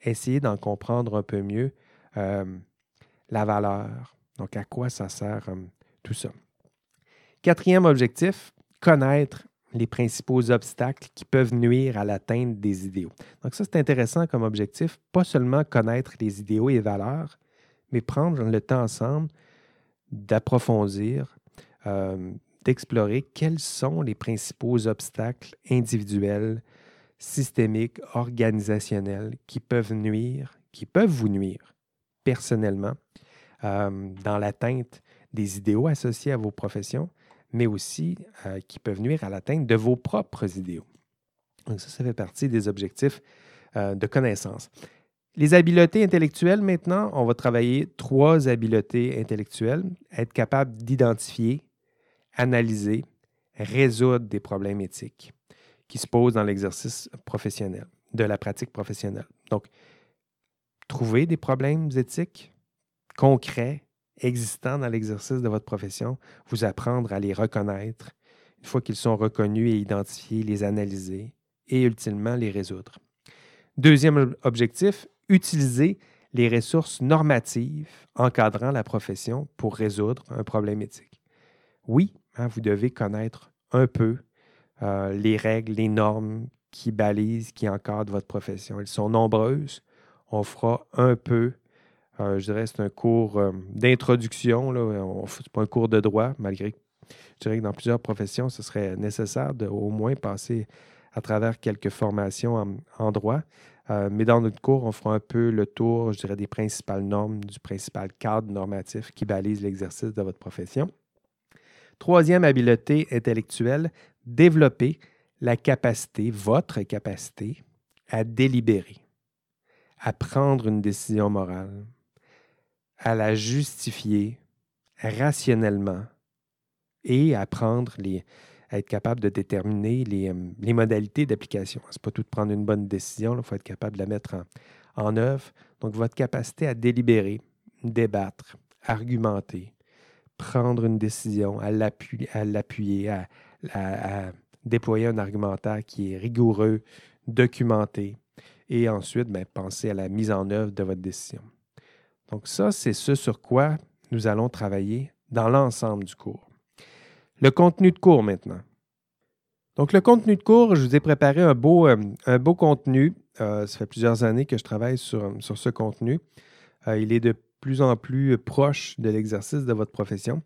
S1: Essayez d'en comprendre un peu mieux euh, la valeur. Donc, à quoi ça sert euh, tout ça. Quatrième objectif, connaître les principaux obstacles qui peuvent nuire à l'atteinte des idéaux. Donc ça, c'est intéressant comme objectif, pas seulement connaître les idéaux et valeurs, mais prendre le temps ensemble d'approfondir, euh, d'explorer quels sont les principaux obstacles individuels, systémiques, organisationnels qui peuvent nuire, qui peuvent vous nuire personnellement euh, dans l'atteinte des idéaux associés à vos professions, mais aussi euh, qui peuvent nuire à l'atteinte de vos propres idéaux. Donc ça, ça fait partie des objectifs euh, de connaissance. Les habiletés intellectuelles, maintenant, on va travailler trois habiletés intellectuelles. Être capable d'identifier, analyser, résoudre des problèmes éthiques qui se posent dans l'exercice professionnel, de la pratique professionnelle. Donc, trouver des problèmes éthiques concrets, existants dans l'exercice de votre profession, vous apprendre à les reconnaître, une fois qu'ils sont reconnus et identifiés, les analyser et ultimement les résoudre. Deuxième objectif, utiliser les ressources normatives encadrant la profession pour résoudre un problème éthique. Oui, hein, vous devez connaître un peu euh, les règles, les normes qui balisent, qui encadrent votre profession. Elles sont nombreuses. On fera un peu je dirais c'est un cours euh, d'introduction. Ce n'est pas un cours de droit, malgré que je dirais que dans plusieurs professions, ce serait nécessaire de au moins passer à travers quelques formations en, droit. Euh, mais dans notre cours, on fera un peu le tour, je dirais, des principales normes, du principal cadre normatif qui balise l'exercice de votre profession. Troisième habileté intellectuelle, développer la capacité, votre capacité à délibérer, à prendre une décision morale, à la justifier rationnellement et à prendre les, à être capable de déterminer les, euh, modalités d'application. Ce n'est pas tout de prendre une bonne décision, il faut être capable de la mettre en, œuvre. Donc, votre capacité à délibérer, débattre, argumenter, prendre une décision, à l'appuyer, à, à, déployer un argumentaire qui est rigoureux, documenté, et ensuite ben, penser à la mise en œuvre de votre décision. Donc ça, c'est ce sur quoi nous allons travailler dans l'ensemble du cours. Le contenu de cours maintenant. Donc, le contenu de cours, je vous ai préparé un beau, euh, contenu. ça fait plusieurs années que je travaille sur, ce contenu. il est de plus en plus proche de l'exercice de votre profession.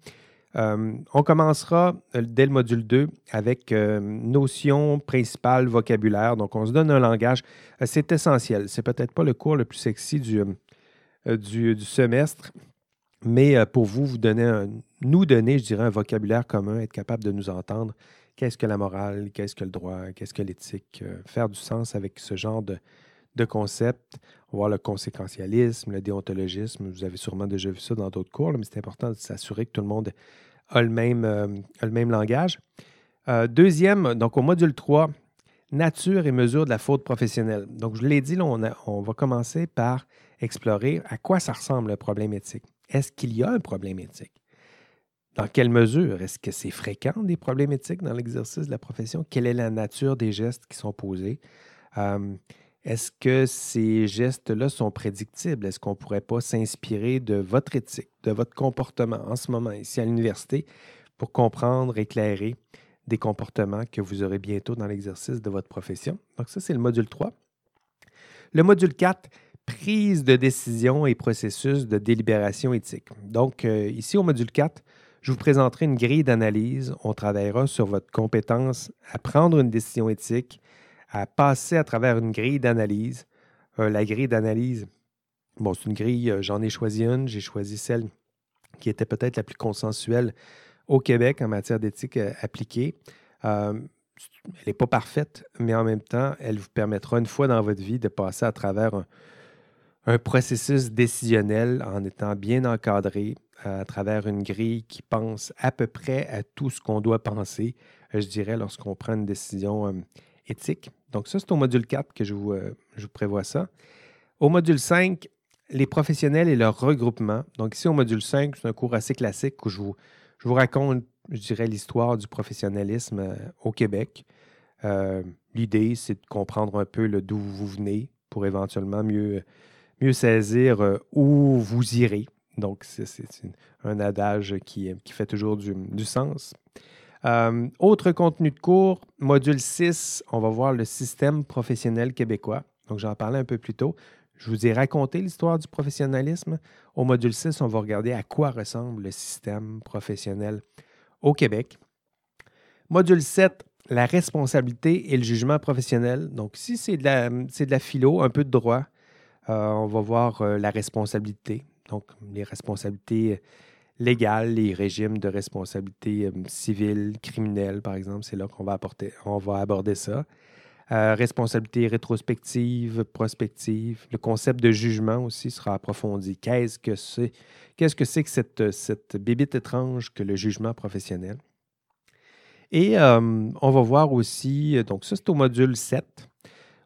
S1: Euh, on commencera euh, dès le module 2 avec euh, notion principale, vocabulaire. Donc, on se donne un langage. c'est essentiel. C'est peut-être pas le cours le plus sexy du, du, semestre, mais pour vous, vous donner nous donner, je dirais, un vocabulaire commun, être capable de nous entendre. Qu'est-ce que la morale? Qu'est-ce que le droit? Qu'est-ce que l'éthique? faire du sens avec ce genre de, de concepts. Voir le conséquentialisme, le déontologisme. Vous avez sûrement déjà vu ça dans d'autres cours, mais c'est important de s'assurer que tout le monde a le même, euh, le même langage. Euh, deuxième, donc au module 3, nature et mesure de la faute professionnelle. Donc, je l'ai dit, on, on, va commencer par explorer à quoi ça ressemble le problème éthique. Est-ce qu'il y a un problème éthique? Dans quelle mesure? Est-ce que c'est fréquent des problèmes éthiques dans l'exercice de la profession? Quelle est la nature des gestes qui sont posés? Euh, est-ce que ces gestes-là sont prédictibles? Est-ce qu'on ne pourrait pas s'inspirer de votre éthique, de votre comportement en ce moment ici à l'université pour comprendre, éclairer des comportements que vous aurez bientôt dans l'exercice de votre profession? Donc ça, c'est le module 3. Le module 4, prise de décision et processus de délibération éthique. Donc euh, ici au module 4, je vous présenterai une grille d'analyse. On travaillera sur votre compétence à prendre une décision éthique à passer à travers une grille d'analyse. Euh, la grille d'analyse, bon, c'est une grille, euh, j'en ai choisi une, j'ai choisi celle qui était peut-être la plus consensuelle au Québec en matière d'éthique appliquée. elle n'est pas parfaite, mais en même temps, elle vous permettra une fois dans votre vie de passer à travers un, un processus décisionnel en étant bien encadré à travers une grille qui pense à peu près à tout ce qu'on doit penser, je dirais, lorsqu'on prend une décision éthique. Donc, ça, c'est au module 4 que je vous, euh, prévois ça. Au module 5, les professionnels et leur regroupement. Donc, ici, au module 5, c'est un cours assez classique où je vous, raconte, je dirais, l'histoire du professionnalisme euh, au Québec. Euh, l'idée, c'est de comprendre un peu d'où vous venez pour éventuellement mieux, mieux saisir où vous irez. Donc, c'est un adage qui, fait toujours du, sens. Euh, autre contenu de cours, module 6, on va voir le système professionnel québécois. Donc, j'en parlais un peu plus tôt. Je vous ai raconté l'histoire du professionnalisme. Au module 6, on va regarder à quoi ressemble le système professionnel au Québec. Module 7, la responsabilité et le jugement professionnel. Donc, si c'est de, la, de la philo, un peu de droit, euh, on va voir euh, la responsabilité. Donc, les responsabilités légales, les régimes de responsabilité euh, civile, criminelle, par exemple. C'est là qu'on va, va aborder ça. Euh, responsabilité rétrospective, prospective. Le concept de jugement aussi sera approfondi. Qu'est-ce que c'est, qu'est-ce que, que cette, cette bébite étrange que le jugement professionnel? Et euh, on va voir aussi, donc ça c'est au module 7.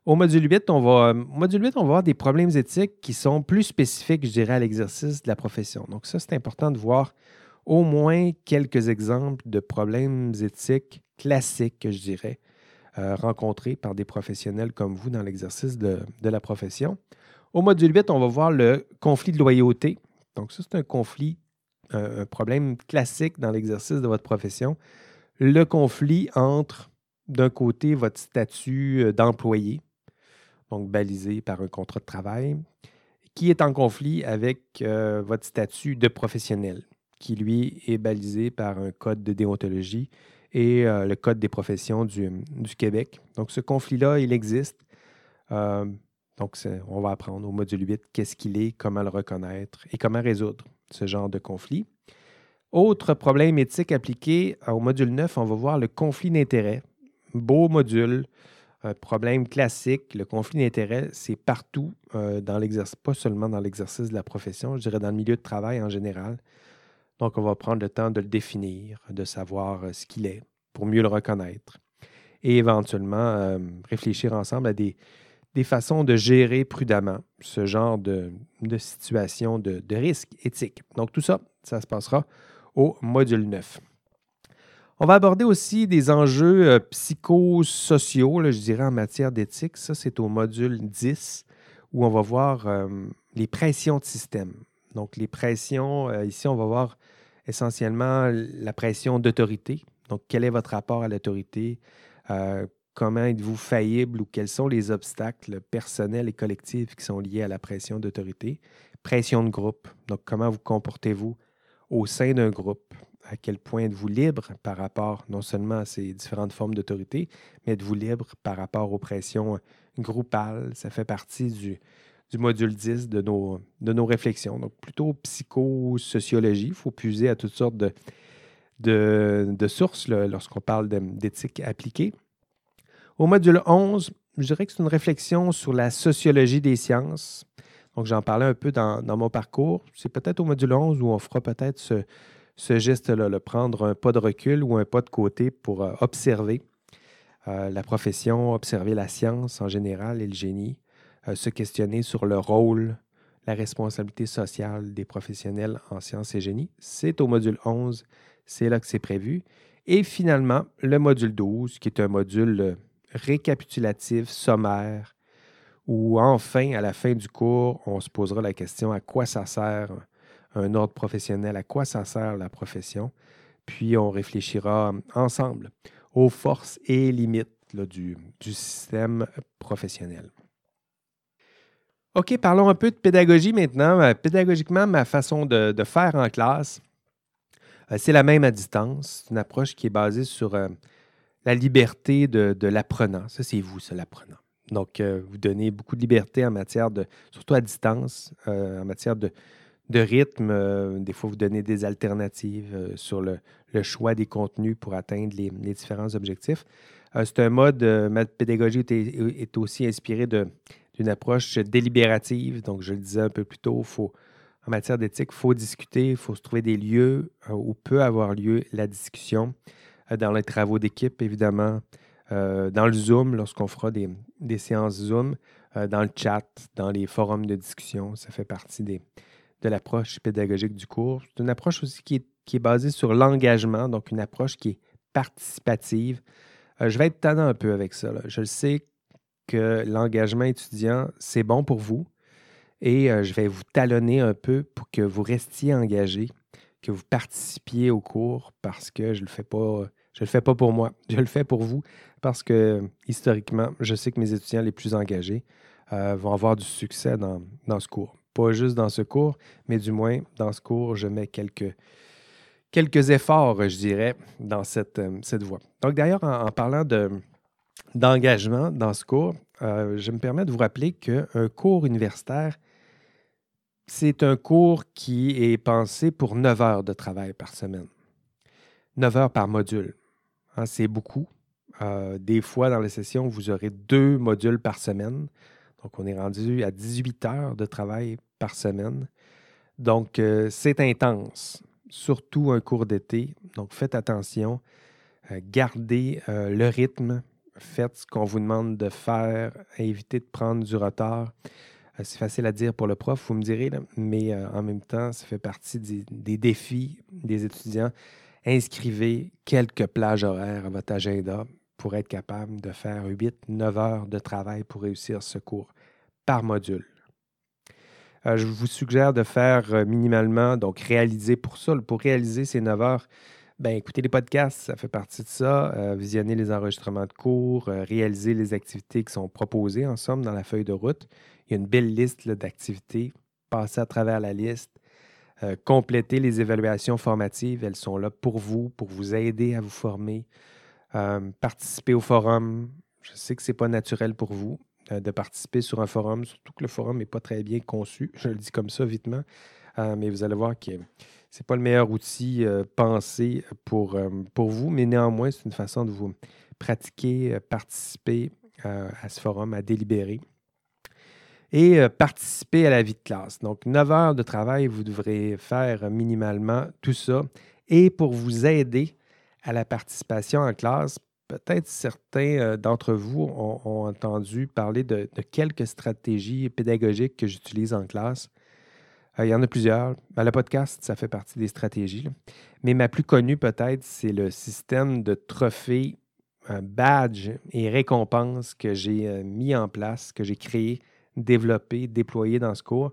S1: Au module 8, on va, module 8, on va des problèmes éthiques qui sont plus spécifiques, je dirais, à l'exercice de la profession. Donc, ça, c'est important de voir au moins quelques exemples de problèmes éthiques classiques, je dirais, euh, rencontrés par des professionnels comme vous dans l'exercice de, la profession. Au module 8, on va voir le conflit de loyauté. Donc, ça, c'est un conflit, un problème classique dans l'exercice de votre profession. Le conflit entre, d'un côté, votre statut euh, d'employé, donc balisé par un contrat de travail, qui est en conflit avec euh, votre statut de professionnel, qui lui est balisé par un code de déontologie et euh, le code des professions du, Québec. Donc ce conflit-là, il existe. Euh, donc on va apprendre au module 8 qu'est-ce qu'il est, comment le reconnaître et comment résoudre ce genre de conflit. Autre problème éthique appliqué au module 9, on va voir le conflit d'intérêts. Beau module, un problème classique. Le conflit d'intérêts, c'est partout euh, dans l'exercice, pas seulement dans l'exercice de la profession, je dirais dans le milieu de travail en général. Donc, on va prendre le temps de le définir, de savoir euh, ce qu'il est pour mieux le reconnaître et éventuellement euh, réfléchir ensemble à des, façons de gérer prudemment ce genre de, de situation de, de risque éthique. Donc, tout ça, ça se passera au module 9. On va aborder aussi des enjeux euh, psychosociaux, je dirais, en matière d'éthique. Ça, c'est au module 10, où on va voir euh, les pressions de système. Donc, les pressions, euh, ici, on va voir essentiellement la pression d'autorité. Donc, quel est votre rapport à l'autorité? Comment êtes-vous faillible ou quels sont les obstacles personnels et collectifs qui sont liés à la pression d'autorité? Pression de groupe. Donc, comment vous comportez-vous au sein d'un groupe? À quel point êtes-vous libre par rapport non seulement à ces différentes formes d'autorité, mais êtes-vous libre par rapport aux pressions groupales? Ça fait partie du, du module 10 de nos, réflexions. Donc, plutôt psychosociologie. Il faut puiser à toutes sortes de, de, sources lorsqu'on parle d'éthique appliquée. Au module 11, je dirais que c'est une réflexion sur la sociologie des sciences. Donc, j'en parlais un peu dans, mon parcours. C'est peut-être au module 11 où on fera peut-être ce, geste-là, le prendre un pas de recul ou un pas de côté pour euh, observer euh, la profession, observer la science en général et le génie, euh, se questionner sur le rôle, la responsabilité sociale des professionnels en sciences et génie. C'est au module 11, c'est là que c'est prévu. Et finalement, le module 12, qui est un module récapitulatif, sommaire, où enfin, à la fin du cours, on se posera la question à quoi ça sert un ordre professionnel, à quoi ça sert la profession, puis on réfléchira ensemble aux forces et limites du, système professionnel. OK, parlons un peu de pédagogie maintenant. Euh, pédagogiquement, ma façon de, faire en classe, euh, c'est la même à distance. C'est une approche qui est basée sur euh, la liberté de, l'apprenant. Ça, c'est vous, ça, l'apprenant. Donc, vous donnez beaucoup de liberté en matière de, surtout à distance, en matière de, rythme. Euh, des fois, vous donnez des alternatives sur le, choix des contenus pour atteindre les, différents objectifs. c'est un mode, ma pédagogie est, aussi inspiré d'une approche délibérative. Donc, je le disais un peu plus tôt, en matière d'éthique, il faut discuter, il faut se trouver des lieux où peut avoir lieu la discussion. Euh, dans les travaux d'équipe, évidemment, euh, dans le Zoom, lorsqu'on fera des, séances Zoom, euh, dans le chat, dans les forums de discussion. Ça fait partie des, de l'approche pédagogique du cours. C'est une approche aussi qui est, basée sur l'engagement, donc une approche qui est participative. je vais être tannant un peu avec ça. Je sais que l'engagement étudiant, c'est bon pour vous et je vais vous talonner un peu pour que vous restiez engagé, que vous participiez au cours parce que je ne le fais pas je le fais pas pour moi, je le fais pour vous parce que historiquement, je sais que mes étudiants les plus engagés euh, vont avoir du succès dans, ce cours. Pas juste dans ce cours, mais du moins dans ce cours, je mets quelques, quelques efforts, je dirais, dans cette, euh, cette voie. Donc d'ailleurs, en, parlant de, d'engagement dans ce cours, euh, je me permets de vous rappeler qu'un cours universitaire, c'est un cours qui est pensé pour 9 heures de travail par semaine. 9 heures par module. Hein, c'est beaucoup. Euh, des fois, dans les sessions, vous aurez deux modules par semaine. Donc, on est rendu à 18 heures de travail par semaine. Donc, euh, c'est intense, surtout un cours d'été. Donc, faites attention. Euh, gardez le rythme. Faites ce qu'on vous demande de faire. Évitez de prendre du retard. c'est facile à dire pour le prof, vous me direz, mais en même temps, ça fait partie des défis des étudiants inscrivez quelques plages horaires à votre agenda pour être capable de faire 8-9 heures de travail pour réussir ce cours par module. Euh, je vous suggère de faire euh, minimalement, donc réaliser pour ça, pour réaliser ces 9 heures, ben, écouter les podcasts, ça fait partie de ça, euh, visionner les enregistrements de cours, réaliser les activités qui sont proposées en somme dans la feuille de route. Il y a une belle liste d'activités. Passez à travers la liste, euh, compléter les évaluations formatives. Elles sont là pour vous, pour vous aider à vous former. Euh, participer au forum. Je sais que ce n'est pas naturel pour vous euh, de participer sur un forum, surtout que le forum n'est pas très bien conçu. [laughs] Je le dis comme ça vitement. mais vous allez voir que ce n'est pas le meilleur outil pensé pour, pour vous, mais néanmoins, c'est une façon de vous pratiquer, participer à ce forum, à délibérer et euh, participer à la vie de classe. Donc, 9 heures de travail, vous devrez faire minimalement tout ça. Et pour vous aider à la participation en classe, peut-être certains euh, d'entre vous ont, entendu parler de, quelques stratégies pédagogiques que j'utilise en classe. Euh, il y en a plusieurs. Ben, le podcast, ça fait partie des stratégies. Mais ma plus connue peut-être, c'est le système de trophées, badge et récompenses que j'ai mis en place, que j'ai créé développé, déployé dans ce cours.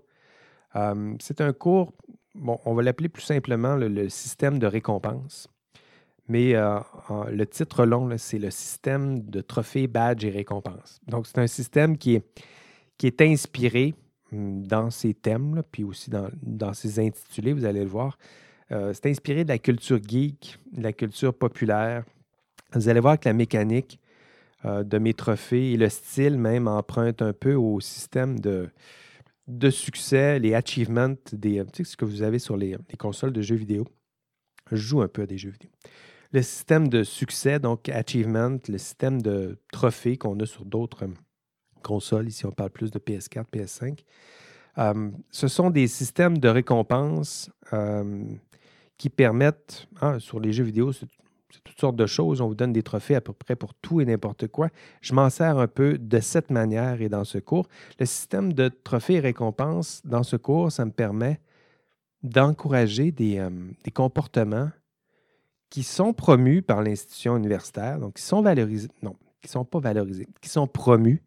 S1: Euh, c'est un cours bon, on va l'appeler plus simplement le, système de récompense. Mais euh, le titre long, c'est le système de trophées, badges et récompenses. Donc, c'est un système qui est, qui est inspiré hum, dans ses thèmes, puis aussi dans, dans, ses intitulés, vous allez le voir. Euh, c'est inspiré de la culture geek, de la culture populaire. Vous allez voir que la mécanique euh, de mes trophées et le style même emprunte un peu au système de, de succès, les achievements, des, tu sais, ce que vous avez sur les, consoles de jeux vidéo. Je joue un peu à des jeux vidéo. Le système de succès, donc achievement, le système de trophées qu'on a sur d'autres euh, consoles, ici on parle plus de PS4, PS5. Euh, ce sont des systèmes de récompense qui permettent, hein, sur les jeux vidéo, c'est toutes sortes de choses. On vous donne des trophées à peu près pour tout et n'importe quoi. Je m'en sers un peu de cette manière et dans ce cours. Le système de trophées et récompenses dans ce cours, ça me permet d'encourager des, euh, comportements qui sont promus par l'institution universitaire, donc qui sont valorisés, non, qui ne sont pas valorisés, qui sont promus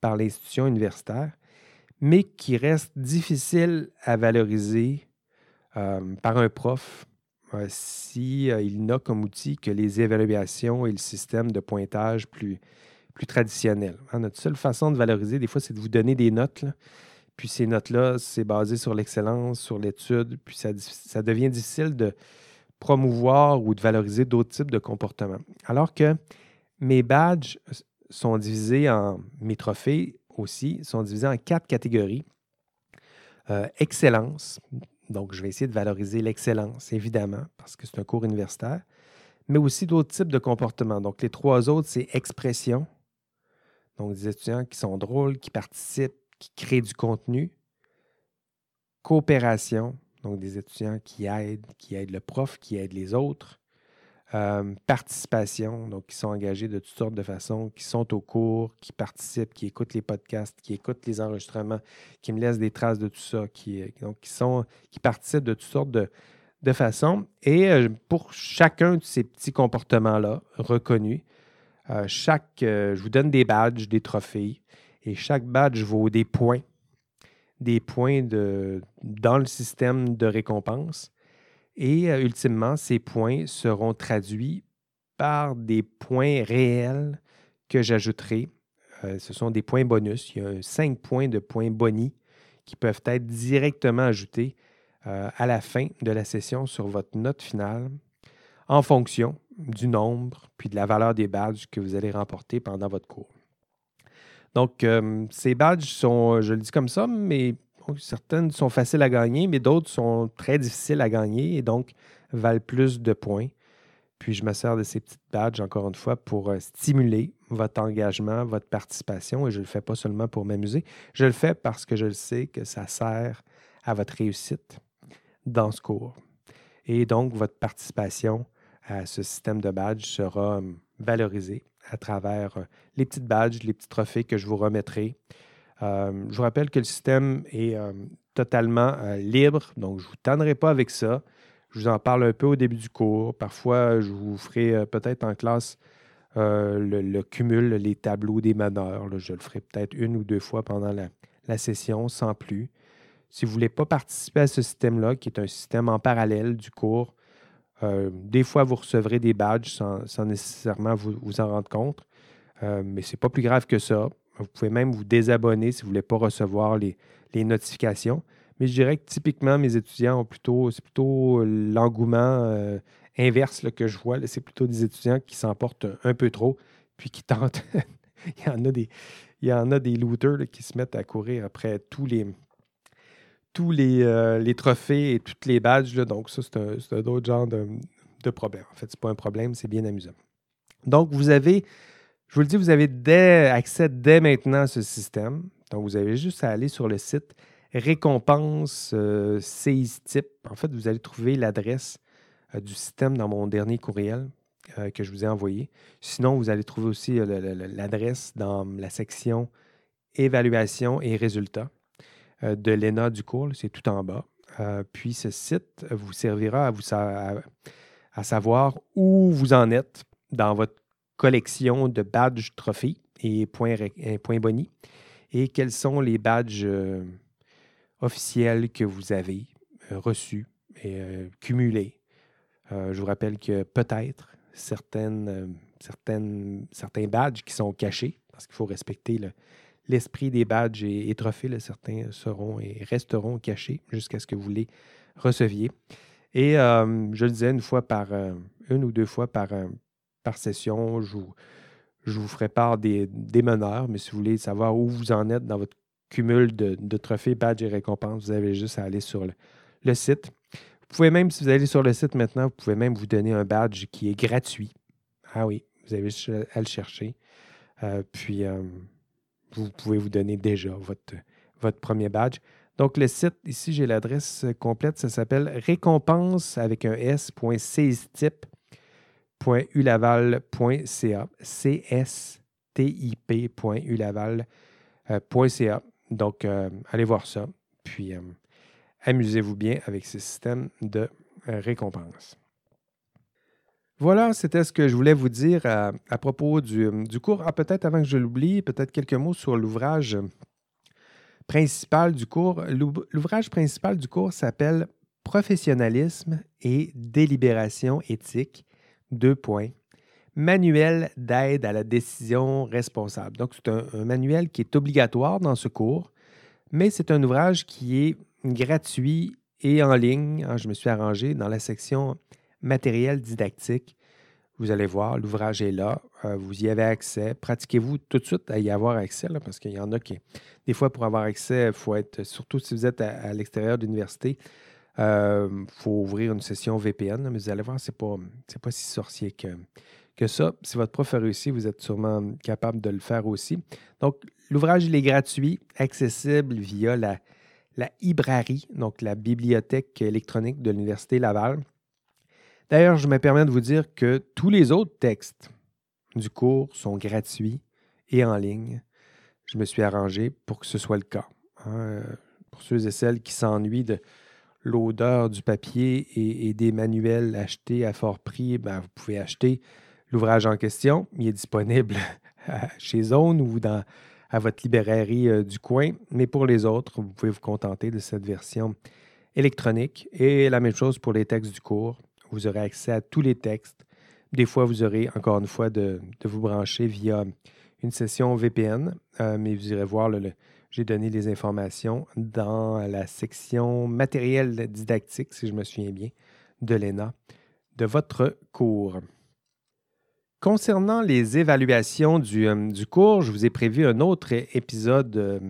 S1: par l'institution universitaire, mais qui restent difficiles à valoriser euh, par un prof s'il euh, n'a comme outil que les évaluations et le système de pointage plus, plus traditionnel. Hein, notre seule façon de valoriser, des fois, c'est de vous donner des notes. Puis ces notes-là, c'est basé sur l'excellence, sur l'étude. Puis ça, devient difficile de promouvoir ou de valoriser d'autres types de comportements. Alors que mes badges sont divisés en, mes trophées aussi, sont divisés en quatre catégories. Euh, excellence, donc, je vais essayer de valoriser l'excellence, évidemment, parce que c'est un cours universitaire, mais aussi d'autres types de comportements. Donc, les trois autres, c'est expression. Donc, des étudiants qui sont drôles, qui participent, qui créent du contenu. Coopération. Donc, des étudiants qui aident, qui aident le prof, qui aident les autres. Euh, participation, donc qui sont engagés de toutes sortes de façons, qui sont au cours, qui participent, qui écoutent les podcasts, qui écoutent les enregistrements, qui me laissent des traces de tout ça, qui, donc, qui, sont, qui participent de toutes sortes de, façons. Et euh, pour chacun de ces petits comportements-là reconnus, euh, chaque, je vous donne des badges, des trophées, et chaque badge vaut des points, des points dans le système de récompense. Et euh, ultimement, ces points seront traduits par des points réels que j'ajouterai. Euh, ce sont des points bonus. Il y a cinq points de points boni qui peuvent être directement ajoutés euh, à la fin de la session sur votre note finale en fonction du nombre puis de la valeur des badges que vous allez remporter pendant votre cours. Donc, ces badges sont, je le dis comme ça, mais certaines sont faciles à gagner, mais d'autres sont très difficiles à gagner et donc valent plus de points. Puis je me sers de ces petites badges, encore une fois, pour euh, stimuler votre engagement, votre participation. Et je ne le fais pas seulement pour m'amuser. Je le fais parce que je le sais que ça sert à votre réussite dans ce cours. Et donc, votre participation à ce système de badges sera hum, valorisée à travers euh, les petites badges, les petits trophées que je vous remettrai. Euh, je vous rappelle que le système est euh, totalement libre, donc je ne vous tannerai pas avec ça. Je vous en parle un peu au début du cours. Parfois, je vous ferai peut-être en classe le, cumul, les tableaux des meneurs. je le ferai peut-être une ou deux fois pendant la, session, sans plus. Si vous ne voulez pas participer à ce système-là, qui est un système en parallèle du cours, des fois, vous recevrez des badges sans, nécessairement vous, en rendre compte. mais ce n'est pas plus grave que ça. Vous pouvez même vous désabonner si vous ne voulez pas recevoir les, notifications. Mais je dirais que typiquement, mes étudiants ont plutôt, c'est plutôt l'engouement euh, inverse que je vois. C'est plutôt des étudiants qui s'emportent un, peu trop, puis qui [laughs] tentent. il, y en a des, il y en a des looters qui se mettent à courir après tous les, tous les, euh, les trophées et toutes les badges. Donc, ça, c'est un, autre genre de, problème. En fait, ce n'est pas un problème, c'est bien amusant. Donc, vous avez je vous le dis, vous avez accès dès maintenant à ce système. Donc, vous avez juste à aller sur le site récompense euh. En fait, vous allez trouver l'adresse euh, du système dans mon dernier courriel euh, que je vous ai envoyé. Sinon, vous allez trouver aussi l'adresse dans la section évaluation et résultats de l'ENA du cours. C'est tout en bas. puis, ce site vous servira à, savoir où vous en êtes dans votre collection de badges trophées et points, points et quels sont les badges euh, officiels que vous avez reçus et cumulés. je vous rappelle que peut-être certains badges qui sont cachés, parce qu'il faut respecter l'esprit des badges et, trophées. certains seront et resteront cachés jusqu'à ce que vous les receviez. Et je le disais, une fois par une ou deux fois par, par session, je vous, je vous ferai part des, meneurs, mais si vous voulez savoir où vous en êtes dans votre cumul de, trophées, badges et récompenses, vous avez juste à aller sur le, site. Vous pouvez même, si vous allez sur le site maintenant, vous pouvez même vous donner un badge qui est gratuit. Ah oui, vous avez à le chercher. Euh, puis, euh, vous pouvez vous donner déjà votre, premier badge. Donc, le site, ici, j'ai l'adresse complète. Ça s'appelle récompense avec un S.CSTIP cstip.ulaval.ca, cstip.ulaval.ca. Donc, euh, allez voir ça, puis euh, amusez-vous bien avec ce système de euh, récompense. Voilà, c'était ce que je voulais vous dire à, propos du, du, cours. Ah, peut-être avant que je l'oublie, peut-être quelques mots sur l'ouvrage principal du cours. L'ouvrage principal du cours s'appelle Professionnalisme et délibération éthique deux points. Manuel d'aide à la décision responsable. Donc, c'est un, manuel qui est obligatoire dans ce cours, mais c'est un ouvrage qui est gratuit et en ligne. Ah, je me suis arrangé dans la section matériel didactique. Vous allez voir, l'ouvrage est là. Euh, vous y avez accès. Pratiquez-vous tout de suite à y avoir accès, parce qu'il y en a qui, des fois, pour avoir accès, il faut être, surtout si vous êtes à, l'extérieur de l'université, il euh, faut ouvrir une session VPN, mais vous allez voir, ce n'est pas, pas si sorcier que, que ça. Si votre prof a réussi, vous êtes sûrement capable de le faire aussi. Donc, l'ouvrage, il est gratuit, accessible via la, la donc la bibliothèque électronique de l'Université Laval. D'ailleurs, je me permets de vous dire que tous les autres textes du cours sont gratuits et en ligne. Je me suis arrangé pour que ce soit le cas. Hein. Pour ceux et celles qui s'ennuient de, l'odeur du papier et, des manuels achetés à fort prix, ben, vous pouvez acheter l'ouvrage en question. Il est disponible [laughs] chez Zone ou dans, à votre librairie euh, du coin. Mais pour les autres, vous pouvez vous contenter de cette version électronique. Et la même chose pour les textes du cours. Vous aurez accès à tous les textes. Des fois, vous aurez encore une fois de, vous brancher via une session VPN, euh, mais vous irez voir le j'ai donné les informations dans la section matériel didactique, si je me souviens bien, de l'ENA, de votre cours. Concernant les évaluations du, euh, cours, je vous ai prévu un autre épisode euh,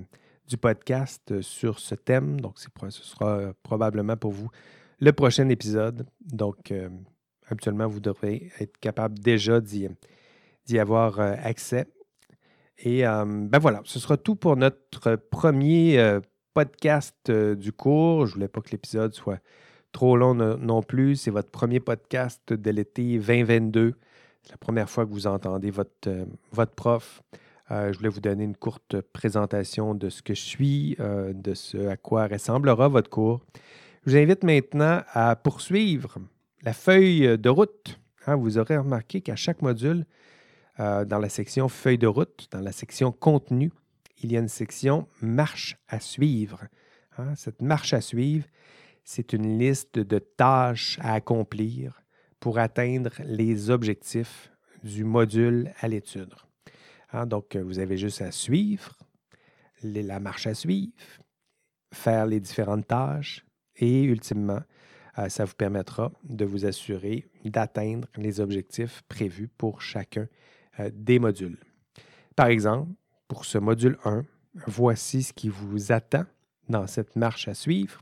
S1: du podcast sur ce thème. Donc, ce sera probablement pour vous le prochain épisode. Donc, euh, habituellement, vous devrez être capable déjà d'y avoir accès. Et euh, ben voilà, ce sera tout pour notre premier euh, podcast euh, du cours. Je ne voulais pas que l'épisode soit trop long non plus. C'est votre premier podcast de l'été 2022. C'est la première fois que vous entendez votre prof. je voulais vous donner une courte présentation de ce que je suis, de ce à quoi ressemblera votre cours. Je vous invite maintenant à poursuivre la feuille de route. Hein, vous aurez remarqué qu'à chaque module, euh, dans la section feuille de route, dans la section contenu, il y a une section marche à suivre. Hein. Cette marche à suivre, c'est une liste de tâches à accomplir pour atteindre les objectifs du module à l'étude. Hein. donc, vous avez juste à suivre la marche à suivre, faire les différentes tâches et ultimement, euh, ça vous permettra de vous assurer d'atteindre les objectifs prévus pour chacun euh, des modules. Par exemple, pour ce module 1, voici ce qui vous attend dans cette marche à suivre.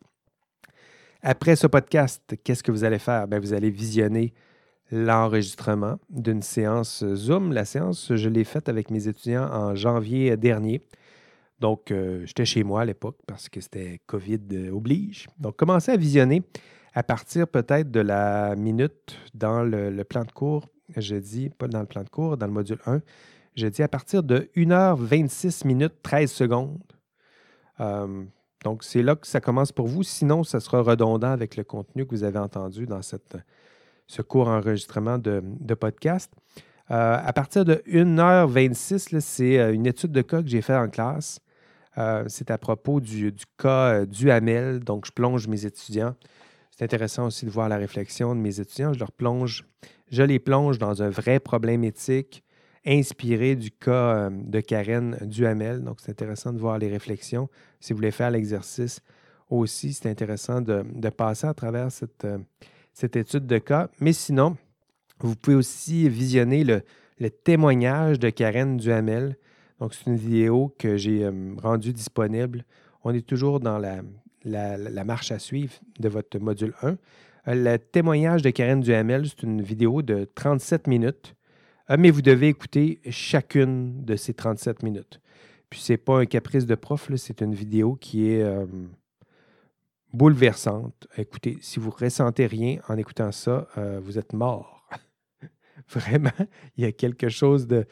S1: Après ce podcast, qu'est-ce que vous allez faire? Ben, vous allez visionner l'enregistrement d'une séance Zoom. La séance, je l'ai faite avec mes étudiants en janvier dernier. Donc, euh, j'étais chez moi à l'époque parce que c'était COVID oblige. Donc, commencez à visionner à partir peut-être de la minute dans le plan de cours je dis, pas dans le plan de cours, dans le module 1, je dis à partir de 1h26 minutes 13 secondes. Euh, donc, c'est là que ça commence pour vous. Sinon, ça sera redondant avec le contenu que vous avez entendu dans cette, ce cours enregistrement de, podcast. Euh, à partir de 1h26, c'est euh, une étude de cas que j'ai faite en classe. Euh, c'est à propos du, cas du Hamel. Donc, je plonge mes étudiants. C'est intéressant aussi de voir la réflexion de mes étudiants. Je leur plonge, je les plonge dans un vrai problème éthique inspiré du cas de Karen Duhamel. Donc, c'est intéressant de voir les réflexions. Si vous voulez faire l'exercice aussi, c'est intéressant de, passer à travers cette, cette étude de cas. Mais sinon, vous pouvez aussi visionner le, témoignage de Karen Duhamel. Donc, c'est une vidéo que j'ai euh, rendue disponible. On est toujours dans la, marche à suivre de votre module 1. Euh, le témoignage de Karen Duhamel, c'est une vidéo de 37 minutes, euh, mais vous devez écouter chacune de ces 37 minutes. Puis, ce n'est pas un caprice de prof, c'est une vidéo qui est bouleversante. Écoutez, si vous ne ressentez rien en écoutant ça, vous êtes mort. [laughs] Vraiment, il y a quelque chose de,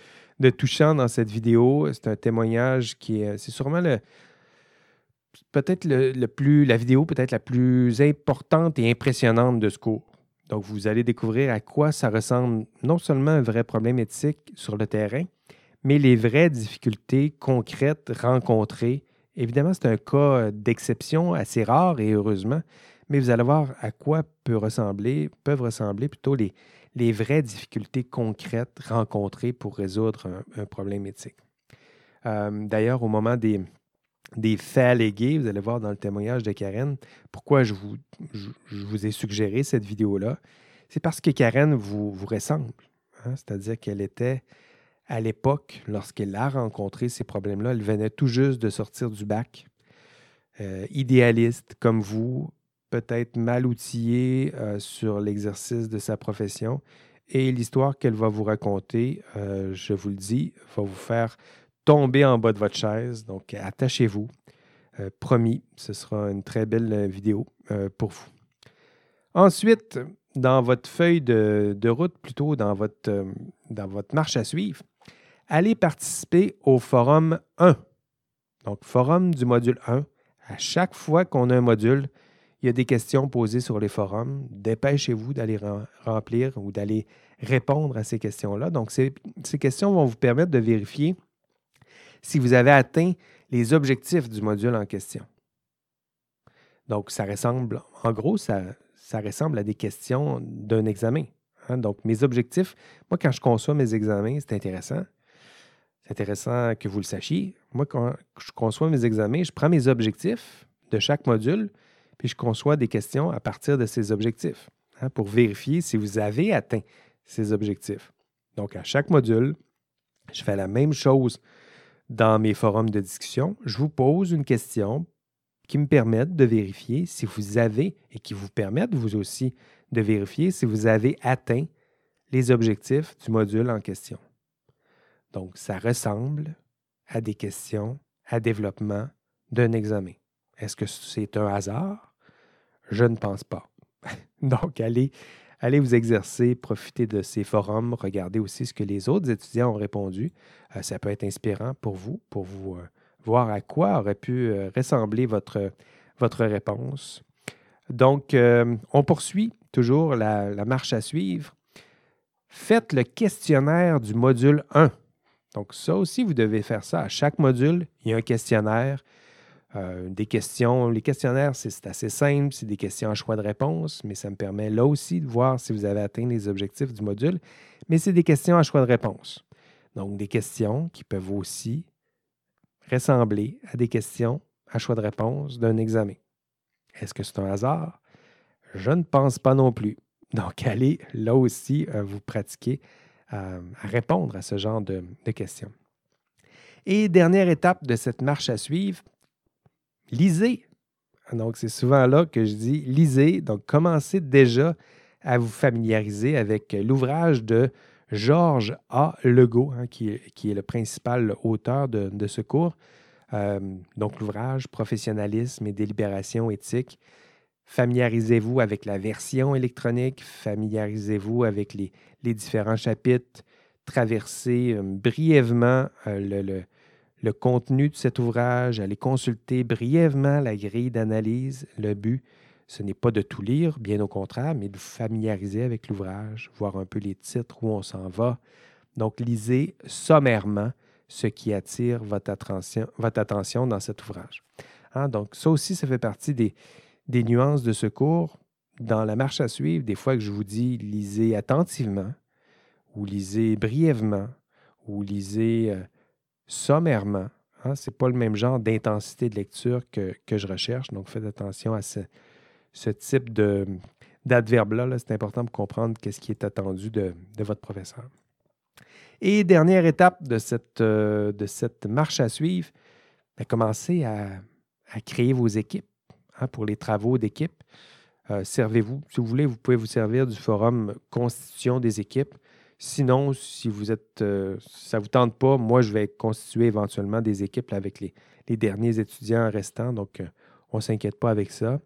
S1: touchant dans cette vidéo. C'est un témoignage qui est, c'est sûrement peut-être le, plus, la vidéo peut-être la plus importante et impressionnante de ce cours. Donc, vous allez découvrir à quoi ça ressemble non seulement un vrai problème éthique sur le terrain, mais les vraies difficultés concrètes rencontrées. Évidemment, c'est un cas d'exception assez rare et heureusement, mais vous allez voir à quoi peut ressembler, peuvent ressembler plutôt les, les vraies difficultés concrètes rencontrées pour résoudre un, problème éthique. Euh, d'ailleurs, au moment des, des faits allégués, vous allez voir dans le témoignage de Karen, pourquoi je vous, vous ai suggéré cette vidéo-là. C'est parce que Karen vous, vous ressemble. Hein. C'est-à-dire qu'elle était, à l'époque, lorsqu'elle a rencontré ces problèmes-là, elle venait tout juste de sortir du bac. Euh, idéaliste comme vous, peut-être mal outillée euh, sur l'exercice de sa profession. Et l'histoire qu'elle va vous raconter, euh, je vous le dis, va vous faire tomber en bas de votre chaise. Donc, attachez-vous. Euh, promis, ce sera une très belle vidéo pour vous. Ensuite, dans votre feuille de, route, plutôt dans votre, dans votre marche à suivre, allez participer au forum 1. Donc, forum du module 1. À chaque fois qu'on a un module, il y a des questions posées sur les forums. Dépêchez-vous d'aller remplir ou d'aller répondre à ces questions-là. Donc, ces, questions vont vous permettre de vérifier si vous avez atteint les objectifs du module en question. Donc, ça ressemble, en gros, ça, ça ressemble à des questions d'un examen. Hein. Donc, mes objectifs, moi, quand je conçois mes examens, c'est intéressant. C'est intéressant que vous le sachiez. Moi, quand je conçois mes examens, je prends mes objectifs de chaque module, puis je conçois des questions à partir de ces objectifs hein, pour vérifier si vous avez atteint ces objectifs. Donc, à chaque module, je fais la même chose dans mes forums de discussion. Je vous pose une question qui me permette de vérifier si vous avez et qui vous permette vous aussi de vérifier si vous avez atteint les objectifs du module en question. Donc, ça ressemble à des questions à développement d'un examen. Est-ce que c'est un hasard? Je ne pense pas. [laughs] Donc, allez, allez vous exercer, profitez de ces forums, regardez aussi ce que les autres étudiants ont répondu. Euh, ça peut être inspirant pour vous, pour vous euh, voir à quoi aurait pu euh, ressembler votre, réponse. Donc, on poursuit toujours la, la, marche à suivre. Faites le questionnaire du module 1. Donc, ça aussi, vous devez faire ça. À chaque module, il y a un questionnaire. Euh, des questions. Les questionnaires, c'est assez simple, c'est des questions à choix de réponse, mais ça me permet là aussi de voir si vous avez atteint les objectifs du module. Mais c'est des questions à choix de réponse. Donc, des questions qui peuvent aussi ressembler à des questions à choix de réponse d'un examen. Est-ce que c'est un hasard? Je ne pense pas non plus. Donc, allez là aussi euh, vous pratiquer euh, à répondre à ce genre de questions. Et dernière étape de cette marche à suivre, lisez. Donc, c'est souvent là que je dis lisez. Donc, commencez déjà à vous familiariser avec l'ouvrage de Georges A. Legault, hein, qui, est, le principal auteur de, ce cours. Euh, donc, l'ouvrage Professionnalisme et délibération éthique. Familiarisez-vous avec la version électronique, familiarisez-vous avec les, différents chapitres, traversez euh, brièvement euh, le, le contenu de cet ouvrage, allez consulter brièvement la grille d'analyse. Le but, ce n'est pas de tout lire, bien au contraire, mais de vous familiariser avec l'ouvrage, voir un peu les titres, où on s'en va. Donc, lisez sommairement ce qui attire votre attention, dans cet ouvrage. Hein, donc, ça aussi, ça fait partie des, des nuances de ce cours. Dans la marche à suivre, des fois que je vous dis lisez attentivement, ou lisez brièvement, ou lisez euh, sommairement. Hein, ce n'est pas le même genre d'intensité de lecture que, je recherche. Donc, faites attention à ce, ce type d'adverbe-là. c'est important pour comprendre qu'est-ce qui est attendu de, votre professeur. Et dernière étape de cette, euh, de cette marche à suivre, ben, commencez à, créer vos équipes hein, pour les travaux d'équipe. Euh, servez-vous, si vous voulez, vous pouvez vous servir du forum Constitution des équipes. Sinon, si vous êtes, euh, ça ne vous tente pas, moi, je vais constituer éventuellement des équipes avec les, derniers étudiants restants. Donc, on ne s'inquiète pas avec ça.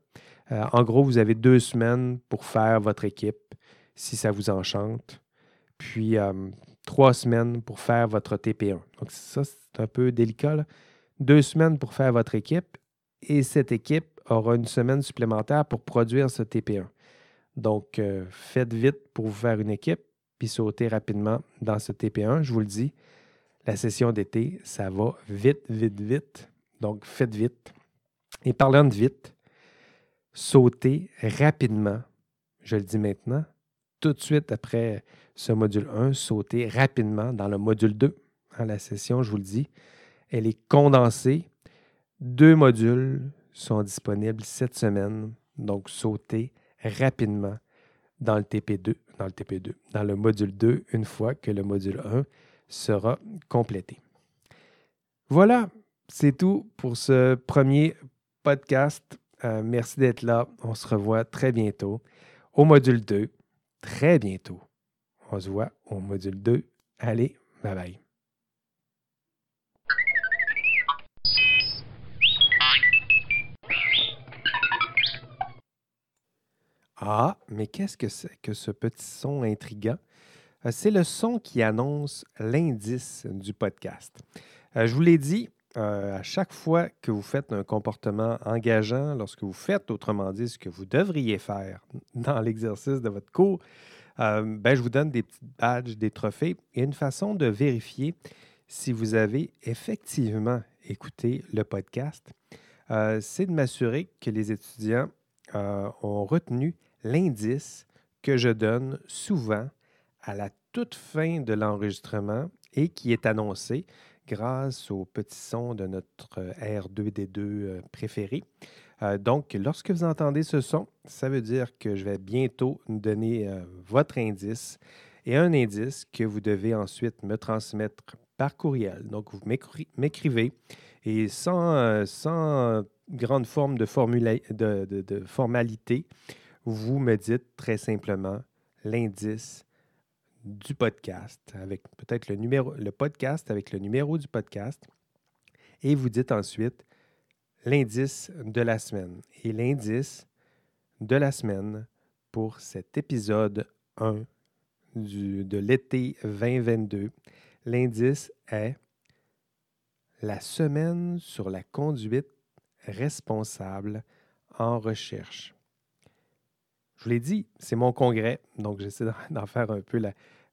S1: Euh, en gros, vous avez deux semaines pour faire votre équipe, si ça vous enchante. Puis euh, trois semaines pour faire votre TP1. Donc, ça, c'est un peu délicat. Deux semaines pour faire votre équipe et cette équipe aura une semaine supplémentaire pour produire ce TP1. Donc, euh, faites vite pour vous faire une équipe, puis sautez rapidement dans ce TP1. Je vous le dis, la session d'été, ça va vite, vite, vite. Donc, faites vite. Et parlant de vite, sautez rapidement, je le dis maintenant, tout de suite après ce module 1, sautez rapidement dans le module 2. Dans la session, je vous le dis, elle est condensée. Deux modules sont disponibles cette semaine, donc sautez rapidement dans le TP2, dans le TP2, dans le module 2 une fois que le module 1 sera complété. Voilà, c'est tout pour ce premier podcast. Euh, merci d'être là. On se revoit très bientôt au module 2. Très bientôt. On se voit au module 2. Allez, bye bye. Ah, mais qu'est-ce que c'est que ce petit son intrigant? Euh, c'est le son qui annonce l'indice du podcast. Euh, je vous l'ai dit, euh, à chaque fois que vous faites un comportement engageant, lorsque vous faites, autrement dit, ce que vous devriez faire [laughs] dans l'exercice de votre cours, ben, je vous donne des petits badges, des trophées et une façon de vérifier si vous avez effectivement écouté le podcast, c'est de m'assurer que les étudiants ont retenu l'indice que je donne souvent à la toute fin de l'enregistrement et qui est annoncé grâce au petit son de notre euh, R2D2 euh, préféré. Euh, donc, lorsque vous entendez ce son, ça veut dire que je vais bientôt donner votre indice et un indice que vous devez ensuite me transmettre par courriel. Donc, vous m'écrivez et sans, grande forme de formalité, vous me dites très simplement l'indice du podcast, avec peut-être le numéro, le podcast avec le numéro du podcast. Et vous dites ensuite l'indice de la semaine. Et l'indice de la semaine pour cet épisode 1 du, de l'été 2022, l'indice est la semaine sur la conduite responsable en recherche. Je vous l'ai dit, c'est mon congrès, donc j'essaie d'en faire un peu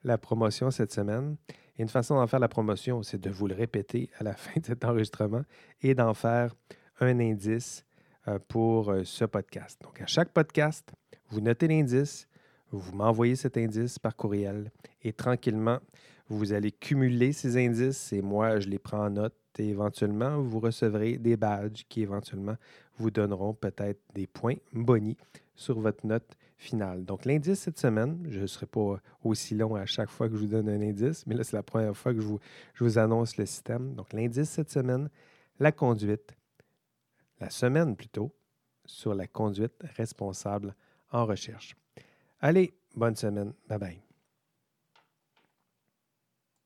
S1: la, promotion cette semaine. Une façon d'en faire la promotion, c'est de vous le répéter à la [laughs] fin de cet enregistrement et d'en faire un indice euh, pour euh, ce podcast. Donc, à chaque podcast, vous notez l'indice, vous m'envoyez cet indice par courriel et tranquillement, vous allez cumuler ces indices et moi, je les prends en note et éventuellement, vous recevrez des badges qui éventuellement vous donneront peut-être des points bonis sur votre note finale. Donc, l'indice cette semaine, je ne serai pas aussi long à chaque fois que je vous donne un indice, mais là, c'est la première fois que je vous, je vous annonce le système. Donc, l'indice cette semaine, la conduite, la semaine plutôt, sur la conduite responsable en recherche. Allez, bonne semaine. Bye bye.